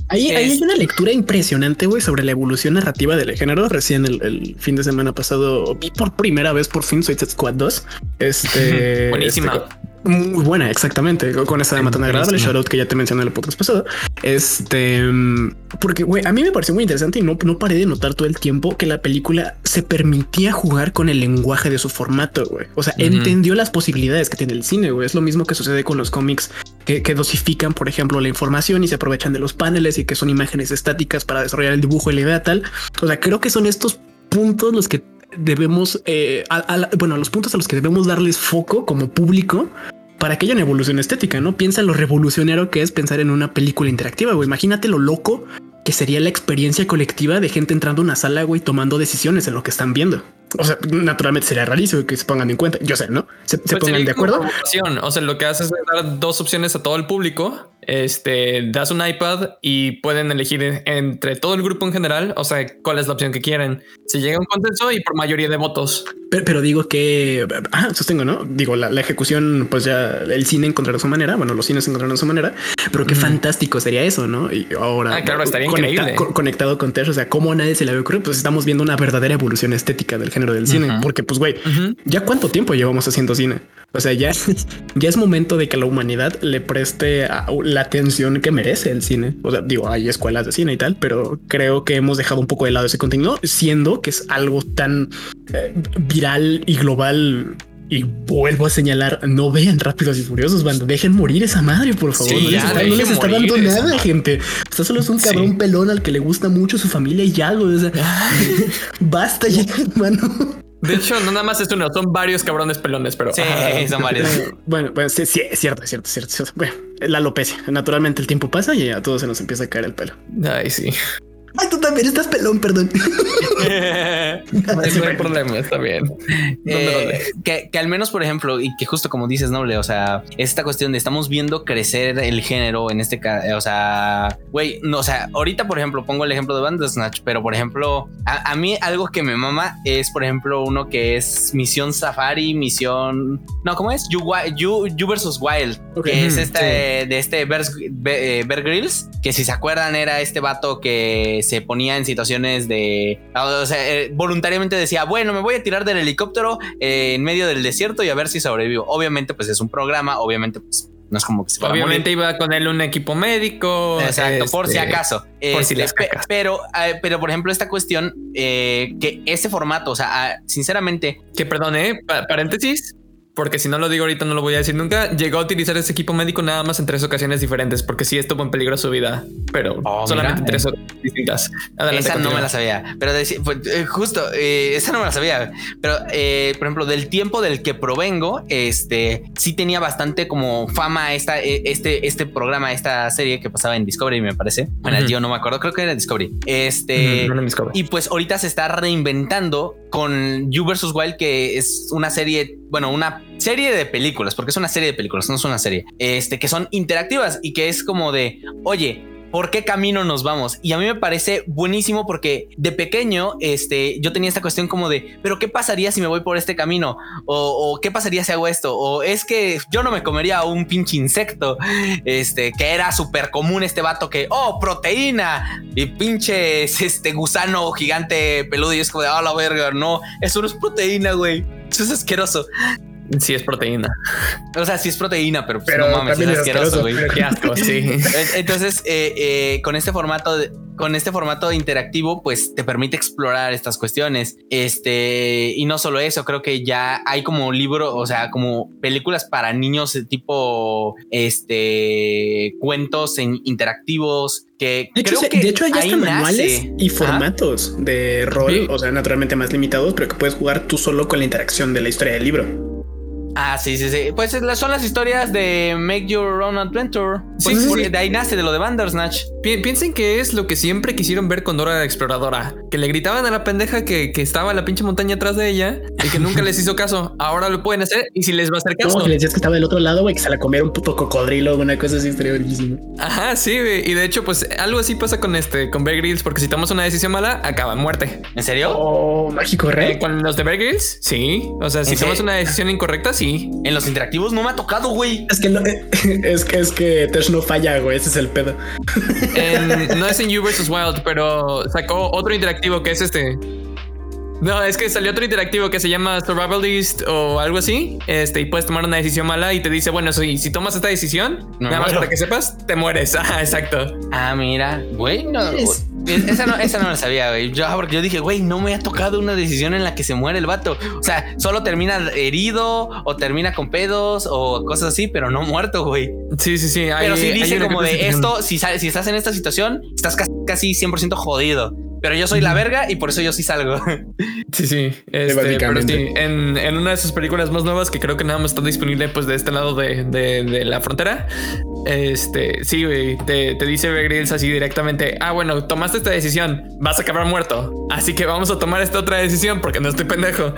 Ahí, hay una lectura impresionante, güey, sobre la evolución narrativa del género. Recién el, fin de semana pasado vi por primera vez por fin Suicide Squad 2. Este, (laughs) Buenísima. Este, muy buena, exactamente. Con esa de Matana Agradable, shoutout que ya te mencioné en el podcast pasado. Este, porque güey, a mí me pareció muy interesante y no, no paré de notar todo el tiempo que la película se permitía jugar con el lenguaje de su formato. Güey. O sea, entendió las posibilidades que tiene el cine. Güey. Es lo mismo que sucede con los cómics que, que, dosifican, por ejemplo, la información y se aprovechan de los paneles y que son imágenes estáticas para desarrollar el dibujo y la idea tal. O sea, creo que son estos puntos los que debemos, eh, a, bueno, los puntos a los que debemos darles foco como público para que haya una evolución estética, ¿no? Piensa en lo revolucionario que es pensar en una película interactiva, güey. Imagínate lo loco que sería la experiencia colectiva de gente entrando a una sala, güey, tomando decisiones en lo que están viendo. O sea, naturalmente sería rarísimo que se pongan en cuenta. Yo sé, ¿no? Se, pues pongan de acuerdo. O sea, lo que haces es dar dos opciones a todo el público. Este das un iPad y pueden elegir entre todo el grupo en general. O sea, cuál es la opción que quieren. Se llega a un consenso y por mayoría de votos. Pero, digo que ah, sostengo, no digo la, ejecución, pues ya el cine encontrará su manera. Bueno, los cines encontrarán su manera, pero qué fantástico sería eso, no? Y ahora, ah, claro, estaría increíble. conectado con Tesh. O sea, cómo a nadie se le había ocurrido, pues estamos viendo una verdadera evolución estética del género del cine, porque pues güey, ya cuánto tiempo llevamos haciendo cine. O sea, ya, (laughs) ya es momento de que la humanidad le preste la atención que merece el cine. O sea, digo, hay escuelas de cine y tal, pero creo que hemos dejado un poco de lado ese contenido, siendo que es algo tan eh, viral y global y vuelvo a señalar, no vean rápidos y furiosos, banda. Dejen morir esa madre, por favor. no, les está, dando nada, gente. Usted solo es un cabrón pelón al que le gusta mucho su familia y ya, lo (laughs) basta ya, hermano. De hecho, no nada más es uno, son varios cabrones pelones, pero. Sí, (laughs) son varios. Bueno, bueno, sí, sí, es cierto, es cierto, es cierto. Bueno, la alopecia. Naturalmente el tiempo pasa y a todos se nos empieza a caer el pelo. Ay, sí. Ay, tú también estás pelón, perdón. (laughs) no hay problema, está bien. Eh, que, que, al menos, por ejemplo, y que justo como dices, Noble, o sea, esta cuestión de estamos viendo crecer el género en este caso, o sea, güey, no, o sea, ahorita, por ejemplo, pongo el ejemplo de Bandersnatch, pero por ejemplo, a, a, mí algo que me mama es, por ejemplo, uno que es Misión Safari, Misión, no, ¿cómo es? You, you, you versus Wild, okay. que es este sí. de este Bear, Bear Grylls, que si se acuerdan era este vato que se ponía en situaciones de, o sea, eh, voluntariamente decía, bueno, me voy a tirar del helicóptero eh, en medio del desierto y a ver si sobrevivo. Obviamente, pues es un programa, obviamente, pues no es como que se Obviamente iba con él un equipo médico. Exacto, este, por si acaso. Por si este, pero, eh, pero, por ejemplo, esta cuestión, eh, que ese formato, o sea, sinceramente. Que perdone, paréntesis, porque si no lo digo ahorita no lo voy a decir nunca, llegó a utilizar ese equipo médico nada más en tres ocasiones diferentes, porque sí estuvo en peligro su vida, pero oh, solamente en tres ocasiones distintas. Adelante, esa continúa. no me la sabía, pero de, pues, eh, justo, eh, esa no me la sabía, pero eh, por ejemplo, del tiempo del que provengo, este, sí tenía bastante como fama esta, este, este programa, esta serie que pasaba en Discovery, me parece. Bueno, uh -huh. yo no me acuerdo, creo que era Discovery. Este, uh -huh, no Discovery. y pues ahorita se está reinventando con You vs. Wild, que es una serie, bueno, una serie de películas, porque es una serie de películas, no es una serie, este, que son interactivas y que es como de, oye, ¿por qué camino nos vamos? Y a mí me parece buenísimo porque de pequeño, este, yo tenía esta cuestión como de, pero ¿qué pasaría si me voy por este camino? O, ¿qué pasaría si hago esto? O es que yo no me comería un pinche insecto, este, que era súper común este vato que, oh, proteína y pinches, este gusano gigante peludo y es como de, oh, la verga, no, eso no es proteína, güey. Eso es asqueroso. Sí es proteína. O sea, sí es proteína, pero, pues, pero no mames, es asqueroso, güey. Qué asco, sí. (laughs) Entonces, eh, eh, con este formato, de, con este formato interactivo, pues te permite explorar estas cuestiones. Este, y no solo eso, creo que ya hay como libro, o sea, como películas para niños tipo, este, cuentos en, interactivos. Que de, hecho, creo que de hecho, hay hasta manuales nace. y formatos Ajá. de rol, sí. o sea, naturalmente más limitados, pero que puedes jugar tú solo con la interacción de la historia del libro. Ah, sí, sí, sí. Pues son las historias de Make Your Own Adventure. Pues sí, sí. De ahí nace de lo de Bandersnatch. Pi piensen que es lo que siempre quisieron ver con Dora la Exploradora. Que le gritaban a la pendeja que, que estaba en la pinche montaña atrás de ella y que nunca les hizo caso. Ahora lo pueden hacer y si les va a hacer caso. No, que le decías que estaba del otro lado, güey, que se la comiera un puto cocodrilo o una cosa así estaría. Ajá, sí, güey. Y de hecho, pues algo así pasa con este, con Bear Grylls, porque si tomas una decisión mala, acaba en muerte. ¿En serio? Oh, mágico, ¿re? Eh, con los de Bear Grylls, sí. O sea, si tomas una decisión incorrecta, sí. En los interactivos no me ha tocado, güey. Es que no, (laughs) es que es que Tesh no falla, güey. Ese es el pedo. En, (laughs) no es en You vs. Wild, pero sacó otro interactivo que es este. No, es que salió otro interactivo que se llama Survivalist o algo así. Este, y puedes tomar una decisión mala y te dice, bueno, si, si tomas esta decisión, no, nada más para que sepas, te mueres. (laughs) Ah, exacto. Ah, mira, güey, no. Esa no, esa no la sabía, güey. Yo, porque yo dije, güey, no me ha tocado una decisión en la que se muere el vato. O sea, solo termina herido o termina con pedos o cosas así, pero no muerto, güey. Sí, sí, sí. Pero hay, sí dice como de esto, si, si estás en esta situación, estás casi, casi 100% jodido pero yo soy la verga y por eso yo sí salgo. Sí, sí. Este, pero sí, en, en, una de sus películas más nuevas que creo que nada más está disponible pues de este lado de, de, de la frontera. Este, sí, güey, te, te dice Grills así directamente, ah, bueno, tomaste esta decisión, vas a acabar muerto. Así que vamos a tomar esta otra decisión porque no estoy pendejo.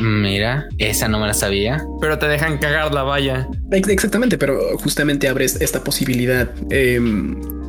Mira, esa no me la sabía. Pero te dejan cagar la valla. Exactamente, pero justamente abres esta posibilidad. Eh,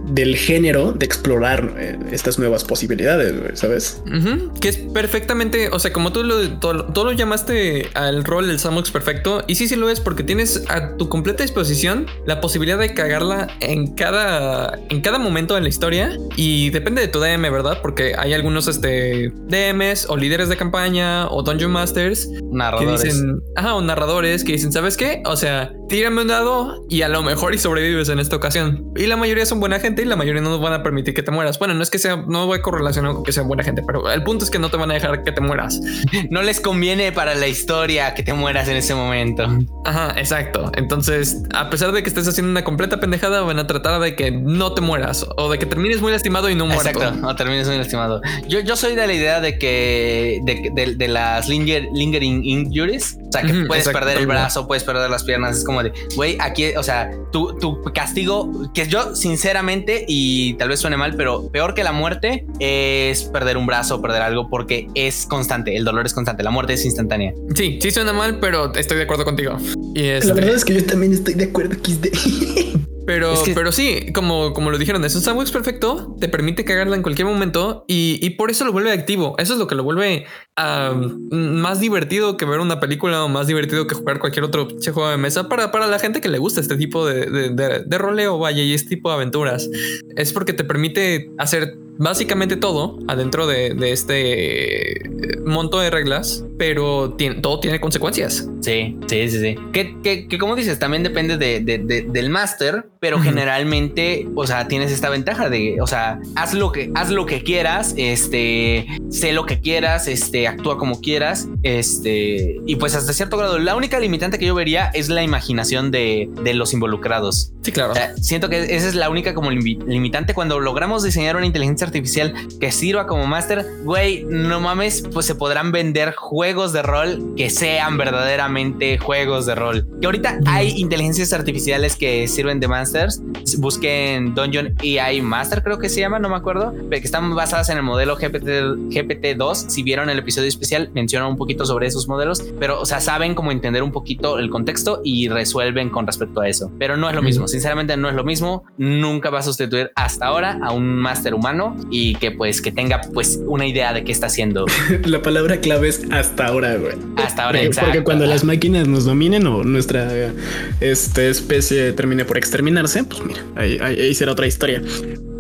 del género de explorar eh, estas nuevas posibilidades, ¿sabes? Uh -huh. Que es perfectamente, o sea, como tú lo, lo llamaste al rol del sandbox perfecto, y sí, sí lo es, porque tienes a tu completa disposición la posibilidad de cagarla en cada, en cada momento de la historia, y depende de tu DM, ¿verdad? Porque hay algunos este, DMs o líderes de campaña o Dungeon Masters narradores. que dicen, ajá, o narradores que dicen, ¿sabes qué? O sea, tírame un dado y a lo mejor y sobrevives en esta ocasión. Y la mayoría son buena gente y la mayoría no nos van a permitir que te mueras. Bueno, no es que sea, no voy a correlacionar con que sean buena gente, pero el punto es que no te van a dejar que te mueras. (laughs) No les conviene para la historia que te mueras en ese momento. Ajá, exacto. Entonces, a pesar de que estés haciendo una completa pendejada, van a tratar de que no te mueras o de que termines muy lastimado y no muerto. Exacto, o termines muy lastimado. Yo, yo soy de la idea de que de, de, de las linger, lingering injuries, O sea, que puedes perder el brazo, puedes perder las piernas. Es como de, güey, aquí, o sea, tu, tu castigo, que yo sinceramente, y tal vez suene mal, pero peor que la muerte es perder un brazo, perder algo, porque es constante. El dolor es constante. La muerte es instantánea. Sí, sí suena mal, pero estoy de acuerdo contigo. Y La este, verdad es que yo también estoy de acuerdo. XD. (laughs) Pero, Es que- pero sí, como, como lo dijeron, es un sandwich perfecto, te permite cagarla en cualquier momento y, y por eso lo vuelve activo. Eso es lo que lo vuelve ah, más divertido que ver una película o más divertido que jugar cualquier otro juego de mesa para, para la gente que le gusta este tipo de, de, de- de roleo, vaya, y este tipo de aventuras. Es porque te permite hacer básicamente todo adentro de, este eh, monto de reglas, pero tiene, todo tiene consecuencias. Sí, sí, sí, sí. Que, que, que como dices, también depende de, de- de- del máster, pero generalmente, o sea, tienes esta ventaja de, o sea, haz lo que, haz lo que quieras, este, sé lo que quieras, este, actúa como quieras, este, y pues hasta cierto grado, la única limitante que yo vería es la imaginación de, de los involucrados. Sí, claro. O sea, siento que esa es la única como limi- limitante cuando logramos diseñar una inteligencia artificial que sirva como máster, güey, no mames, pues se podrán vender juegos de rol que sean verdaderamente juegos de rol. Que ahorita hay inteligencias artificiales que sirven de masters. Busquen Dungeon AI Master, creo que se llama, no me acuerdo, que están basadas en el modelo GPT, GPT-2. Si vieron el episodio especial, menciona un poquito sobre esos modelos, pero, o sea, saben cómo entender un poquito el contexto y resuelven con respecto a eso. Pero no es lo mismo, sinceramente no es lo mismo. Nunca va a sustituir hasta ahora a un máster humano y que pues que tenga pues una idea de qué está haciendo (laughs) La palabra clave es hasta ahora, güey. hasta ahora. (laughs) Porque, exacto. porque cuando las máquinas nos dominen o nuestra este, especie termine por exterminarse, pues mira, ahí, ahí- ahí será otra historia.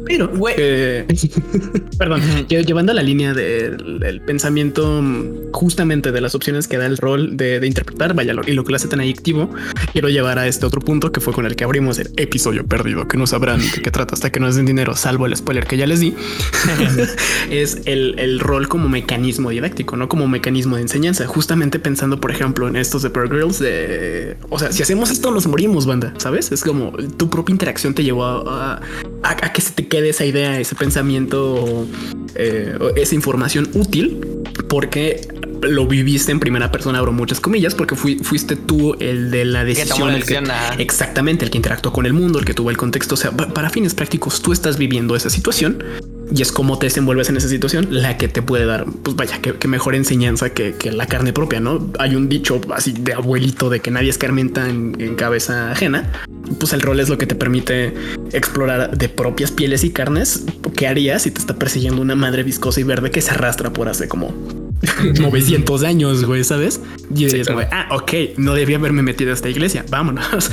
Pero, Güey. eh, (laughs) perdón, lle- llevando la línea del, del pensamiento mm, justamente de las opciones que da el rol de, de interpretar, vaya, y lo que lo hace tan adictivo, quiero llevar a este otro punto que fue con el que abrimos el episodio perdido, que no sabrán de qué trata hasta que nos den dinero, salvo el spoiler que ya les di, (laughs) (laughs) es el, el rol como mecanismo didáctico, no como mecanismo de enseñanza. Justamente pensando, por ejemplo, en estos de Pearl Girls, de, o sea, si hacemos esto nos morimos, banda, ¿sabes? Es como tu propia interacción te llevó a, a- a que se te quede esa idea, ese pensamiento, eh, esa información útil, porque lo viviste en primera persona, abro muchas comillas, porque fui- fuiste tú el de la decisión. el que-. Exactamente, el que interactuó con el mundo, el que tuvo el contexto. O sea, pa- para fines prácticos, tú estás viviendo esa situación y es como te desenvuelves en esa situación la que te puede dar, pues vaya, que, que mejor enseñanza que, que la carne propia, ¿no? Hay un dicho así de abuelito de que nadie escarmenta en, en cabeza ajena. Pues el rol es lo que te permite explorar de propias pieles y carnes qué harías si te está persiguiendo una madre viscosa y verde que se arrastra por hace como (laughs) 900 años, güey, ¿sabes? Y dirías, claro. güey, ah, ok, no debía haberme metido a esta iglesia, vámonos.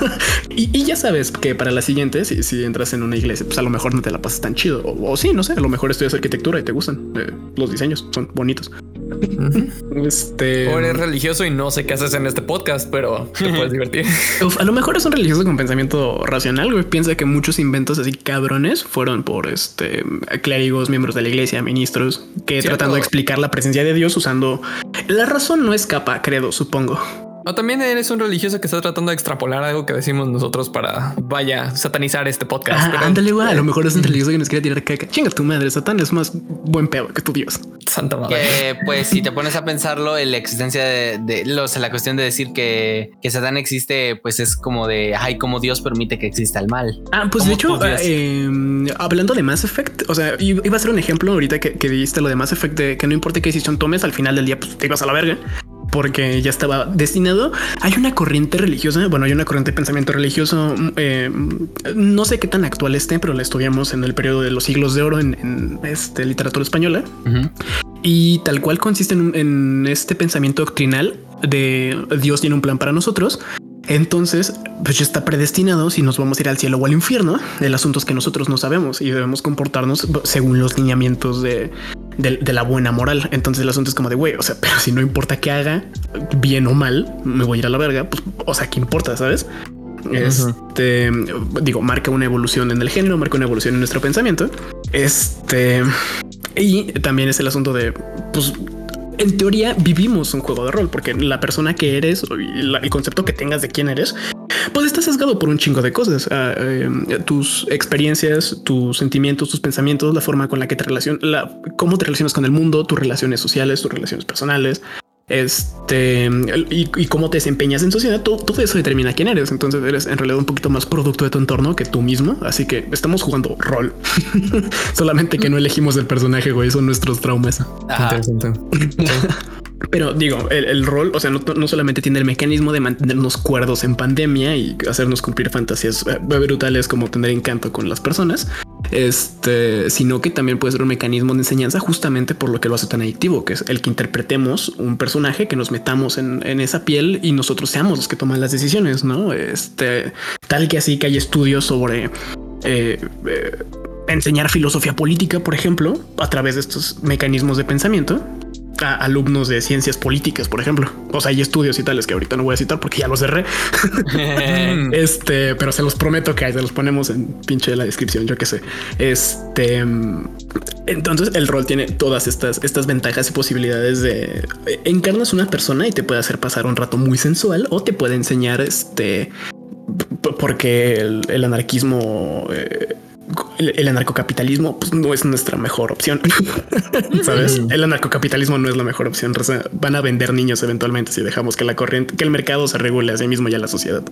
(laughs) y, y ya sabes que para la siguiente, si, si entras en una iglesia, pues a lo mejor no te la pasas tan chido. O, o sí, no sé, a lo mejor estudias arquitectura y te gustan eh, los diseños, son bonitos. Este... O eres religioso y no sé qué haces en este podcast, pero te puedes (laughs) divertir. Uf, a lo mejor es un religioso con pensamiento racional, güey. Piensa que muchos inventos así cabrones fueron por este clérigos, miembros de la iglesia, ministros, que Cierto. tratando de explicar la presencia de Dios usando la razón no escapa, credo, supongo. O también eres un religioso que está tratando de extrapolar algo que decimos nosotros para, vaya, satanizar este podcast. Ah, pero- ándale, güey. A lo mejor es un religioso que nos quiere tirar caca. Chinga tu madre, Satán es más buen pedo que tu Dios. Santa madre. Que pues si te pones a pensarlo, en la existencia de, de los, la cuestión de decir que, que Satán existe, pues es como de ay, como Dios permite que exista el mal. Ah, pues ¿Cómo de hecho, eh, hablando de Mass Effect, o sea, iba a ser un ejemplo ahorita que, que dijiste lo de Mass Effect de que no importa qué decisión tomes, al final del día pues, te ibas a la verga porque ya estaba destinado. Hay una corriente religiosa, bueno, hay una corriente de pensamiento religioso, mm, eh, no sé qué tan actual esté, pero la estudiamos en el periodo de los siglos de oro en, en, este, literatura española. Y tal cual consiste en este pensamiento doctrinal de Dios tiene un plan para nosotros. Entonces, pues ya está predestinado si nos vamos a ir al cielo o al infierno. El asunto es que nosotros no sabemos y debemos comportarnos según los lineamientos de, de- de la buena moral. Entonces el asunto es como de güey, o sea, pero si no importa qué haga, bien o mal, me voy a ir a la verga. Pues, o sea, qué importa, sabes? Este digo, marca una evolución en el género, marca una evolución en nuestro pensamiento. Este y también es el asunto de pues en teoría vivimos un juego de rol porque la persona que eres el concepto que tengas de quién eres, pues está sesgado por un chingo de cosas. Ah, eh, tus experiencias, tus sentimientos, tus pensamientos, la forma con la que te relacionas, la, cómo te relacionas con el mundo, tus relaciones sociales, tus relaciones personales. este y, y cómo te desempeñas en sociedad, todo, todo eso determina quién eres. Entonces eres en realidad un poquito más producto de tu entorno que tú mismo. Así que estamos jugando rol, (laughs) solamente que no elegimos el personaje, güey. Son nuestros traumas. Interesante. (laughs) Pero digo, el, el rol, o sea, no, no solamente tiene el mecanismo de mantenernos cuerdos en pandemia y hacernos cumplir fantasías eh, brutales como tener encanto con las personas, este, sino que también puede ser un mecanismo de enseñanza justamente por lo que lo hace tan adictivo, que es el que interpretemos un personaje, que nos metamos en, en esa piel y nosotros seamos los que toman las decisiones, ¿no? Este, tal que así que hay estudios sobre... eh, eh, enseñar filosofía política, por ejemplo, a través de estos mecanismos de pensamiento a alumnos de ciencias políticas, por ejemplo. O sea, hay estudios y tales que ahorita no voy a citar porque ya los cerré. (laughs) (laughs) este, pero se los prometo que se los ponemos en pinche de la descripción, yo qué sé. Este, entonces el rol tiene todas estas, estas ventajas y posibilidades de eh, encarnas una persona y te puede hacer pasar un rato muy sensual o te puede enseñar este porque el, el anarquismo eh, el, el anarcocapitalismo pues, no es nuestra mejor opción. (laughs) Sabes? El anarcocapitalismo no es la mejor opción. Van a vender niños eventualmente si dejamos que la corriente, que el mercado se regule a sí mismo y a la sociedad.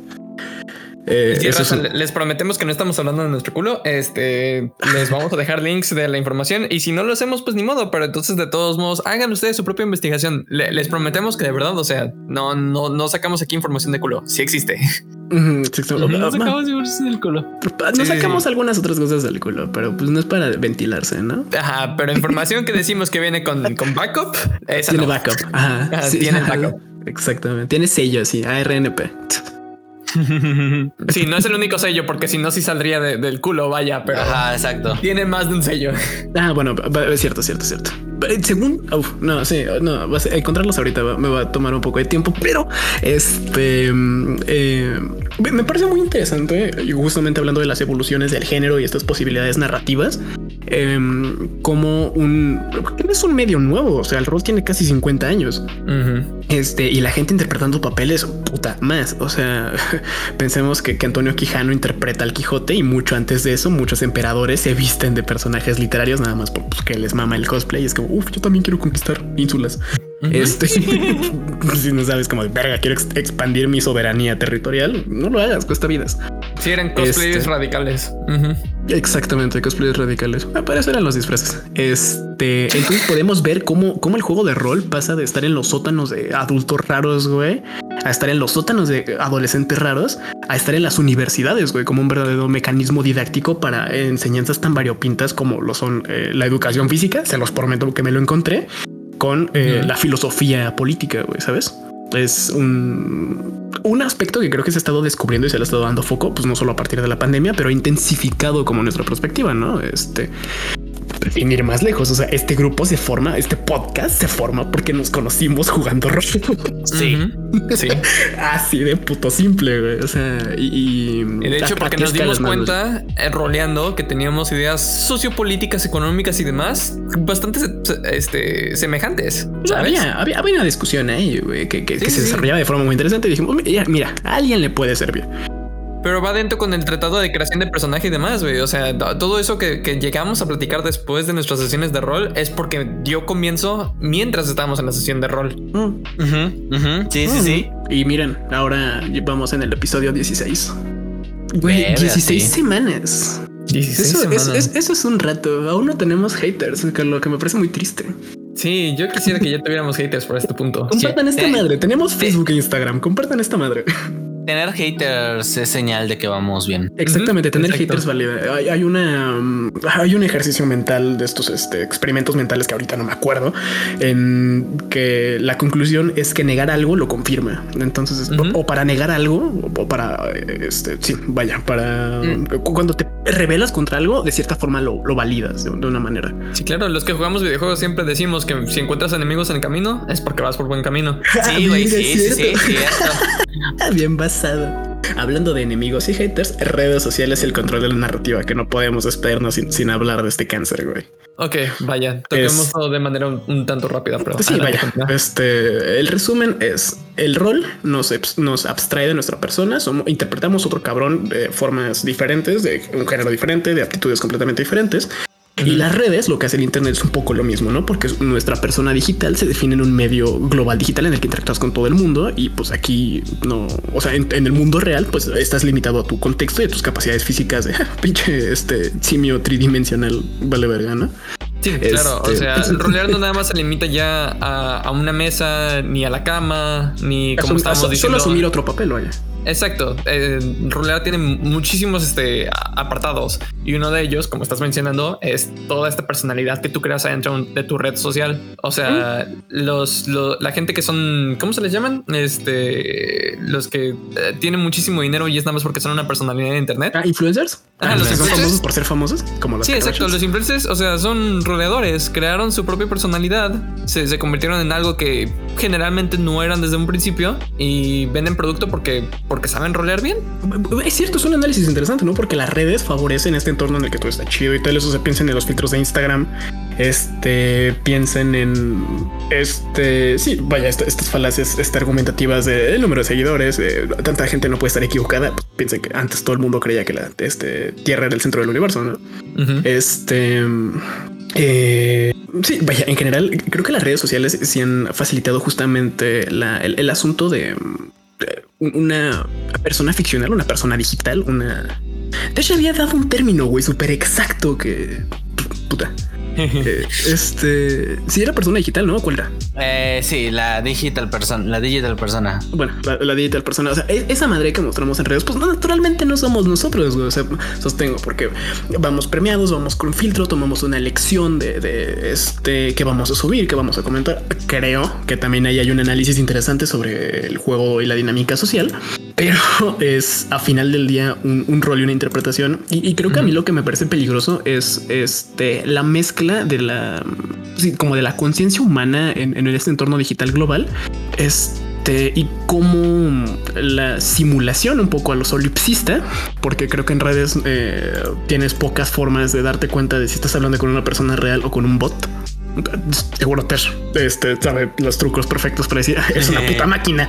Eh, es les prometemos que no estamos hablando de nuestro culo. Este les vamos a dejar links de la información y si no lo hacemos, pues ni modo. Pero entonces, de todos modos, hagan ustedes su propia investigación. Le- les prometemos que de verdad, o sea, no, no, no sacamos aquí información de culo. Sí existe. Ujú, sí, sí, No sacamos información del culo. Nos Sí, sí, sacamos sí. algunas otras cosas del culo, pero pues no es para ventilarse, ¿no? Ajá, pero información que decimos que viene con, con backup, esa Tiene no. backup. Ajá. Tiene ajá. (laughs) backup. Exactamente. Tiene sello así, ARNP. Sí, no es el único sello, porque si no, sí saldría de- del culo, vaya, pero Ajá, exacto. tiene más de un sello. Ah, bueno, es cierto, cierto, cierto. Eh, Según, uf, no, sí, no, vas a encontrarlos ahorita me va a tomar un poco de tiempo, pero este mm, eh, me me parece muy interesante, y justamente hablando de las evoluciones del género y estas posibilidades narrativas, em, como un, es un medio nuevo, o sea, el rol tiene casi 50 años. Este, y la gente interpretando papeles, puta, más. O sea, (laughs) pensemos que, que Antonio Quijano interpreta al Quijote y mucho antes de eso, muchos emperadores se visten de personajes literarios nada más porque les mama el cosplay. Es como, uff, yo también quiero conquistar ínsulas. Este, (laughs) (laughs) si no sabes como de verga, quiero ex- expandir mi soberanía territorial, no lo hagas, cuesta vidas. Sí, eran cosplayers Este. radicales. Exactamente, cosplayers radicales. Ah, para eso eran los disfraces. Este, entonces podemos ver cómo, cómo el juego de rol pasa de estar en los sótanos de adultos raros, güey, a estar en los sótanos de adolescentes raros, a estar en las universidades, güey, como un verdadero mecanismo didáctico para enseñanzas tan variopintas como lo son eh, la educación física. Se los prometo que me lo encontré con eh, la filosofía política, güey, ¿sabes? Es un, un aspecto que creo que se ha estado descubriendo y se le ha estado dando foco, pues no solo a partir de la pandemia, pero intensificado como nuestra perspectiva, ¿no? Este, sin ir más lejos, o sea, este grupo se forma, este podcast se forma porque nos conocimos jugando rol. Sí. (laughs) Sí. Así de puto simple, güey. O sea, y, y, Y de hecho, ¿a- a porque nos dimos cuenta, eh, roleando, que teníamos ideas sociopolíticas, económicas y demás bastante este, semejantes. Había, había, había una discusión ahí, güey, que, que- Sí, que se sí. desarrollaba de forma muy interesante. Y dijimos, mira, mira, a alguien le puede servir. Pero va dentro con el tratado de creación de personaje y demás, güey. O sea, to- todo eso que, que llegamos a platicar después de nuestras sesiones de rol es porque dio comienzo mientras estábamos en la sesión de rol. Mm. Ujú. Sí, sí, sí. Y miren, ahora vamos en el episodio 16. Güey, Verga, 16 sí. semanas. 16 Eso es, semanas. es- eso es un rato. Aún no tenemos haters, lo que me parece muy triste. Sí, yo quisiera que ya tuviéramos haters por este punto. Compartan esta Eh, madre. Tenemos Facebook e Instagram. Compartan esta madre. (laughs) Tener haters es señal de que vamos bien. Exactamente, tener exacto. haters valida. Hay, hay una mm, hay un ejercicio mental de estos este, experimentos mentales que ahorita no me acuerdo, en que la conclusión es que negar algo lo confirma. Entonces, o, o para negar algo, o para este, sí, vaya, para Mm. cu- cuando te rebelas contra algo, de cierta forma lo, lo validas de, de una manera. Sí, claro, los que jugamos videojuegos siempre decimos que si encuentras enemigos en el camino es porque vas por buen camino. (laughs) Sí, güey, sí, sí, sí, cierto. cierto. (laughs) Hablando de enemigos y haters, redes sociales y el control de la narrativa, que no podemos despedirnos sin, sin hablar de este cáncer, güey. Ok, vaya, toquemos Es- todo de manera un, un tanto rápida, pero Sí, vaya. Este, el resumen es el rol nos, nos abstrae de nuestra persona. Somos, interpretamos otro cabrón de formas diferentes, de un género diferente, de aptitudes completamente diferentes. Y las redes, lo que hace el Internet es un poco lo mismo, ¿no? Porque nuestra persona digital se define en un medio global digital en el que interactúas con todo el mundo y pues aquí no, o sea, en, el mundo real, pues estás limitado a tu contexto y a tus capacidades físicas de (laughs) pinche este simio tridimensional, vale verga, ¿no? Sí, claro. O este, sea, rolear no (laughs) nada más se limita ya a, una mesa, ni a la cama, ni como estamos diciendo. Solo asumir otro papel, vaya. Exacto. Eh, tiene muchísimos este, apartados y uno de ellos, como estás mencionando, es toda esta personalidad que tú creas adentro de tu red social. O sea, los, la gente que son, ¿cómo se les llaman? Este, los que eh, tienen muchísimo dinero y es nada más porque son una personalidad de internet. Ah, influencers. Ah, los son famosos por ser famosos, como los Sí, exacto. Los influencers, o sea, son roleadores, crearon su propia personalidad, se, se convirtieron en algo que generalmente no eran desde un principio y venden producto porque porque saben rolear bien. Es cierto, es un análisis interesante, ¿no? Porque las redes favorecen este entorno en el que todo está chido y todo eso se piensen en los filtros de Instagram. Este piensen en este. Sí, vaya, estas falacias este, argumentativas de el número de seguidores. tanta gente no puede estar equivocada. Pues, piensen que antes todo el mundo creía que la este, Tierra era el centro del universo, ¿no? Este. Eh, sí, vaya, en general, creo que las redes sociales sí han facilitado justamente el, asunto de una persona ficcional, una persona digital, una... De hecho, había dado un término, güey, súper exacto que... Puta. (laughs) Eh, este, si era persona digital, ¿no? ¿Cuál era? Eh, sí, la digital persona, la digital persona. Bueno, la, digital persona. O sea, e, esa madre que mostramos en redes, pues naturalmente no somos nosotros. O sea, sostengo porque vamos premiados, vamos con filtro, tomamos una elección de, este que vamos a subir, que vamos a comentar. Creo que también ahí hay un análisis interesante sobre el juego y la dinámica social, pero (laughs) es a final del día un, rol y una interpretación. Y, creo que a mí lo que me parece peligroso es este la mezcla de la, como de la conciencia humana en, este entorno digital global, este, y como la simulación un poco a lo solipsista, porque creo que en redes eh, tienes pocas formas de darte cuenta de si estás hablando con una persona real o con un bot seguro Ter este, sabe los trucos perfectos para decir es una puta máquina.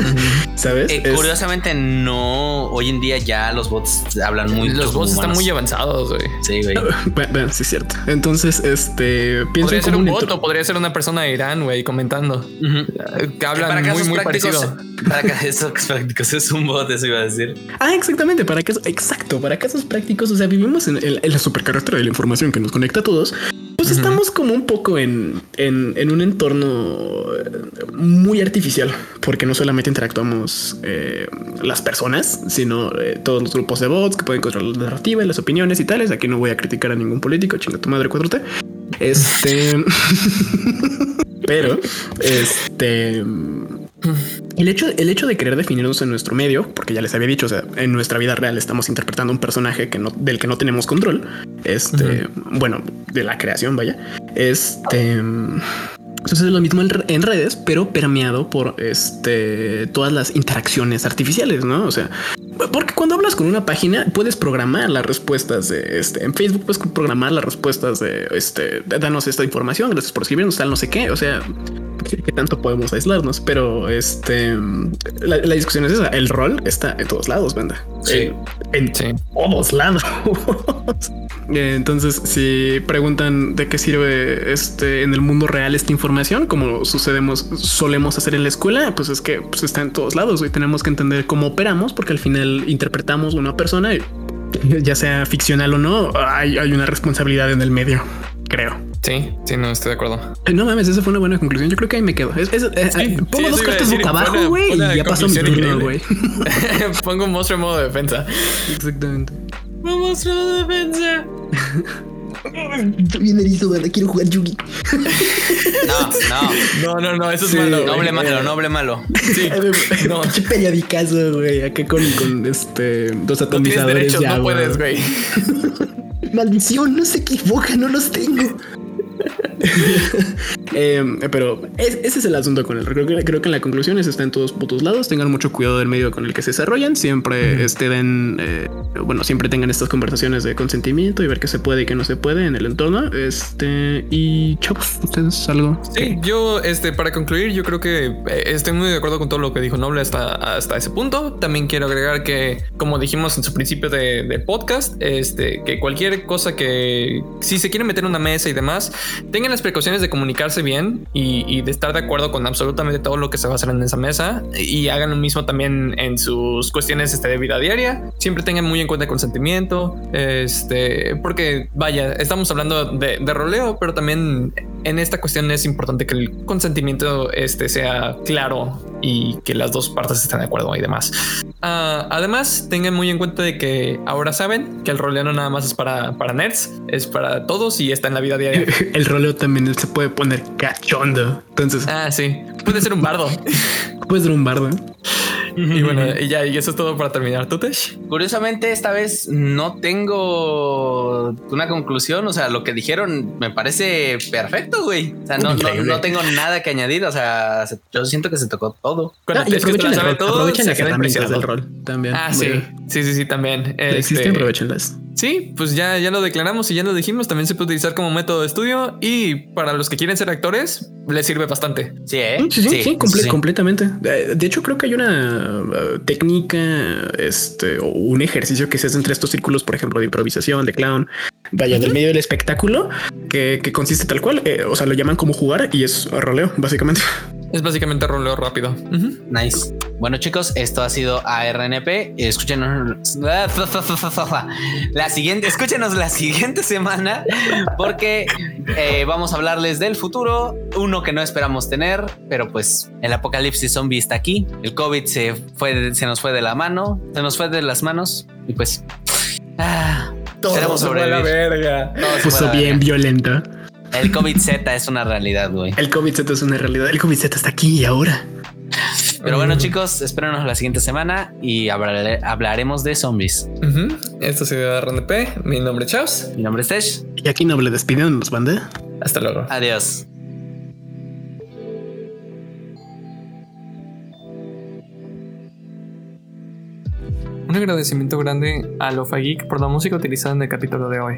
(laughs) Sabes? Eh, curiosamente, no. Hoy en día ya los bots hablan muy. Los bots están muy avanzados, güey. Sí, güey. Bueno, sí, es cierto. Entonces, este podría ser un bot o podría ser una persona de Irán, güey, comentando que hablan muy, muy parecido. (laughs) Para casos prácticos es un bot, eso iba a decir. Ah, exactamente. Para casos, exacto. Para casos prácticos, o sea, vivimos en, en la supercarretera de la información que nos conecta a todos. Estamos como un poco en, en, un entorno muy artificial, porque no solamente interactuamos eh, las personas, sino eh, todos los grupos de bots que pueden controlar la narrativa y las opiniones y tales. Aquí no voy a criticar a ningún político, chinga tu madre 4T. Este, (laughs) pero este el hecho, el hecho de querer definirnos en nuestro medio, porque ya les había dicho, o sea, en nuestra vida real estamos interpretando un personaje que no, del que no tenemos control. Este, bueno, de la creación, vaya. Este sucede lo mismo en redes, pero permeado por este todas las interacciones artificiales, ¿no? O sea, porque cuando hablas con una página puedes programar las respuestas de este en Facebook, puedes programar las respuestas de este, danos esta información, gracias por escribirnos, tal, no sé qué. O sea, que tanto podemos aislarnos, pero este la, discusión es esa. El rol está en todos lados, banda. Sí. En, todos lados. (laughs) Entonces, si preguntan de qué sirve este en el mundo real esta información, como sucedemos, solemos hacer en la escuela, pues es que pues, está en todos lados y tenemos que entender cómo operamos, porque al final interpretamos una persona y ya sea ficcional o no, hay, hay una responsabilidad en el medio, creo. Sí, sí, no estoy de acuerdo. Eh, no mames, esa fue una buena conclusión. Yo creo que ahí me quedo. Es, eh, pongo dos cartas boca abajo, güey, y ya pasó mi turno, güey. (laughs) pongo un monstruo en modo defensa. Exactamente. Un monstruo de defensa. (laughs) Estoy bien erizo, ¿verdad? Quiero jugar Yugi. No, no. No, no, no, eso es malo. Noble malo, noble malo. Sí. (laughs) no. (laughs) Pinche periodicazo, güey. Acá con, con este dos atomizadores. No, no puedes, güey. (laughs) Maldición, no se equivoca, no los tengo. (laughs) Eh, pero es- ese es el asunto con el. Creo que, creo que en la conclusión es está en todos putos lados. Tengan mucho cuidado del medio con el que se desarrollan. Siempre den, eh, bueno, siempre tengan estas conversaciones de consentimiento y ver qué se puede y qué no se puede en el entorno. Este y chavos, ustedes algo. Sí, yo, este, para concluir, yo creo que eh, estoy muy de acuerdo con todo lo que dijo Noble hasta, hasta ese punto. También quiero agregar que, como dijimos en su principio de, de podcast, este, que cualquier cosa que, si se quieren meter en una mesa y demás, tengan las precauciones de comunicarse bien y, de estar de acuerdo con absolutamente todo lo que se va a hacer en esa mesa y hagan lo mismo también en sus cuestiones este, de vida diaria. Siempre tengan muy en cuenta el consentimiento, este, porque vaya, estamos hablando de, de roleo, pero también en esta cuestión es importante que el consentimiento este, sea claro y que las dos partes estén de acuerdo y demás. Ah, además, tengan muy en cuenta de que ahora saben que el roleo no nada más es para, para nerds, es para todos y está en la vida diaria. (laughs) El roleo también se puede poner cachondo. Entonces, Ah, sí, puede ser un bardo. (laughs) puedes ser un bardo. Y bueno, y ya, y eso es todo para terminar. ¿Tú, Tesh? Curiosamente, esta vez no tengo una conclusión. O sea, lo que dijeron me parece perfecto, güey. O sea, no, no, no tengo nada que añadir. O sea, se- yo siento que se tocó todo. Cuando Ah, y que aprovechen, el rol, todo, se rol también. Ah, sí, bien. sí, sí, sí, también. Existen, Este, aprovechenlas. Sí, pues ya, ya lo declaramos y ya lo dijimos. También se puede utilizar como método de estudio y para los que quieren ser actores, les sirve bastante. Sí, ¿eh? Sí, sí, sí, comple- sí. completamente. Eh, De hecho, creo que hay una uh, técnica, este, o un ejercicio que se hace entre estos círculos, por ejemplo, de improvisación, de clown, vaya, del medio del espectáculo, que, que consiste tal cual. eh, o sea, lo llaman como jugar y es roleo, básicamente. Es básicamente roleo rápido. Nice. Bueno, chicos, esto ha sido ARNP. Escúchenos la siguiente, escúchenos la siguiente semana porque eh, vamos a hablarles del futuro, uno que no esperamos tener, pero pues el apocalipsis zombie está aquí. El COVID se fue, se nos fue de la mano, se nos fue de las manos y pues ah, verga. Todo se Puso fue a la bien verga. El COVID Z es una realidad, güey. El COVID-Z es una realidad. El COVID-Z está aquí y ahora. Pero bueno, chicos, espérenos la siguiente semana y hablare- hablaremos de zombies. Ujú. Esto ha sido RNP. Mi nombre es Chaos. Mi nombre es Tesh. Y aquí no le despiden, nos banda. Hasta luego. Adiós. Un agradecimiento grande a Lofa Geek por la música utilizada en el capítulo de hoy.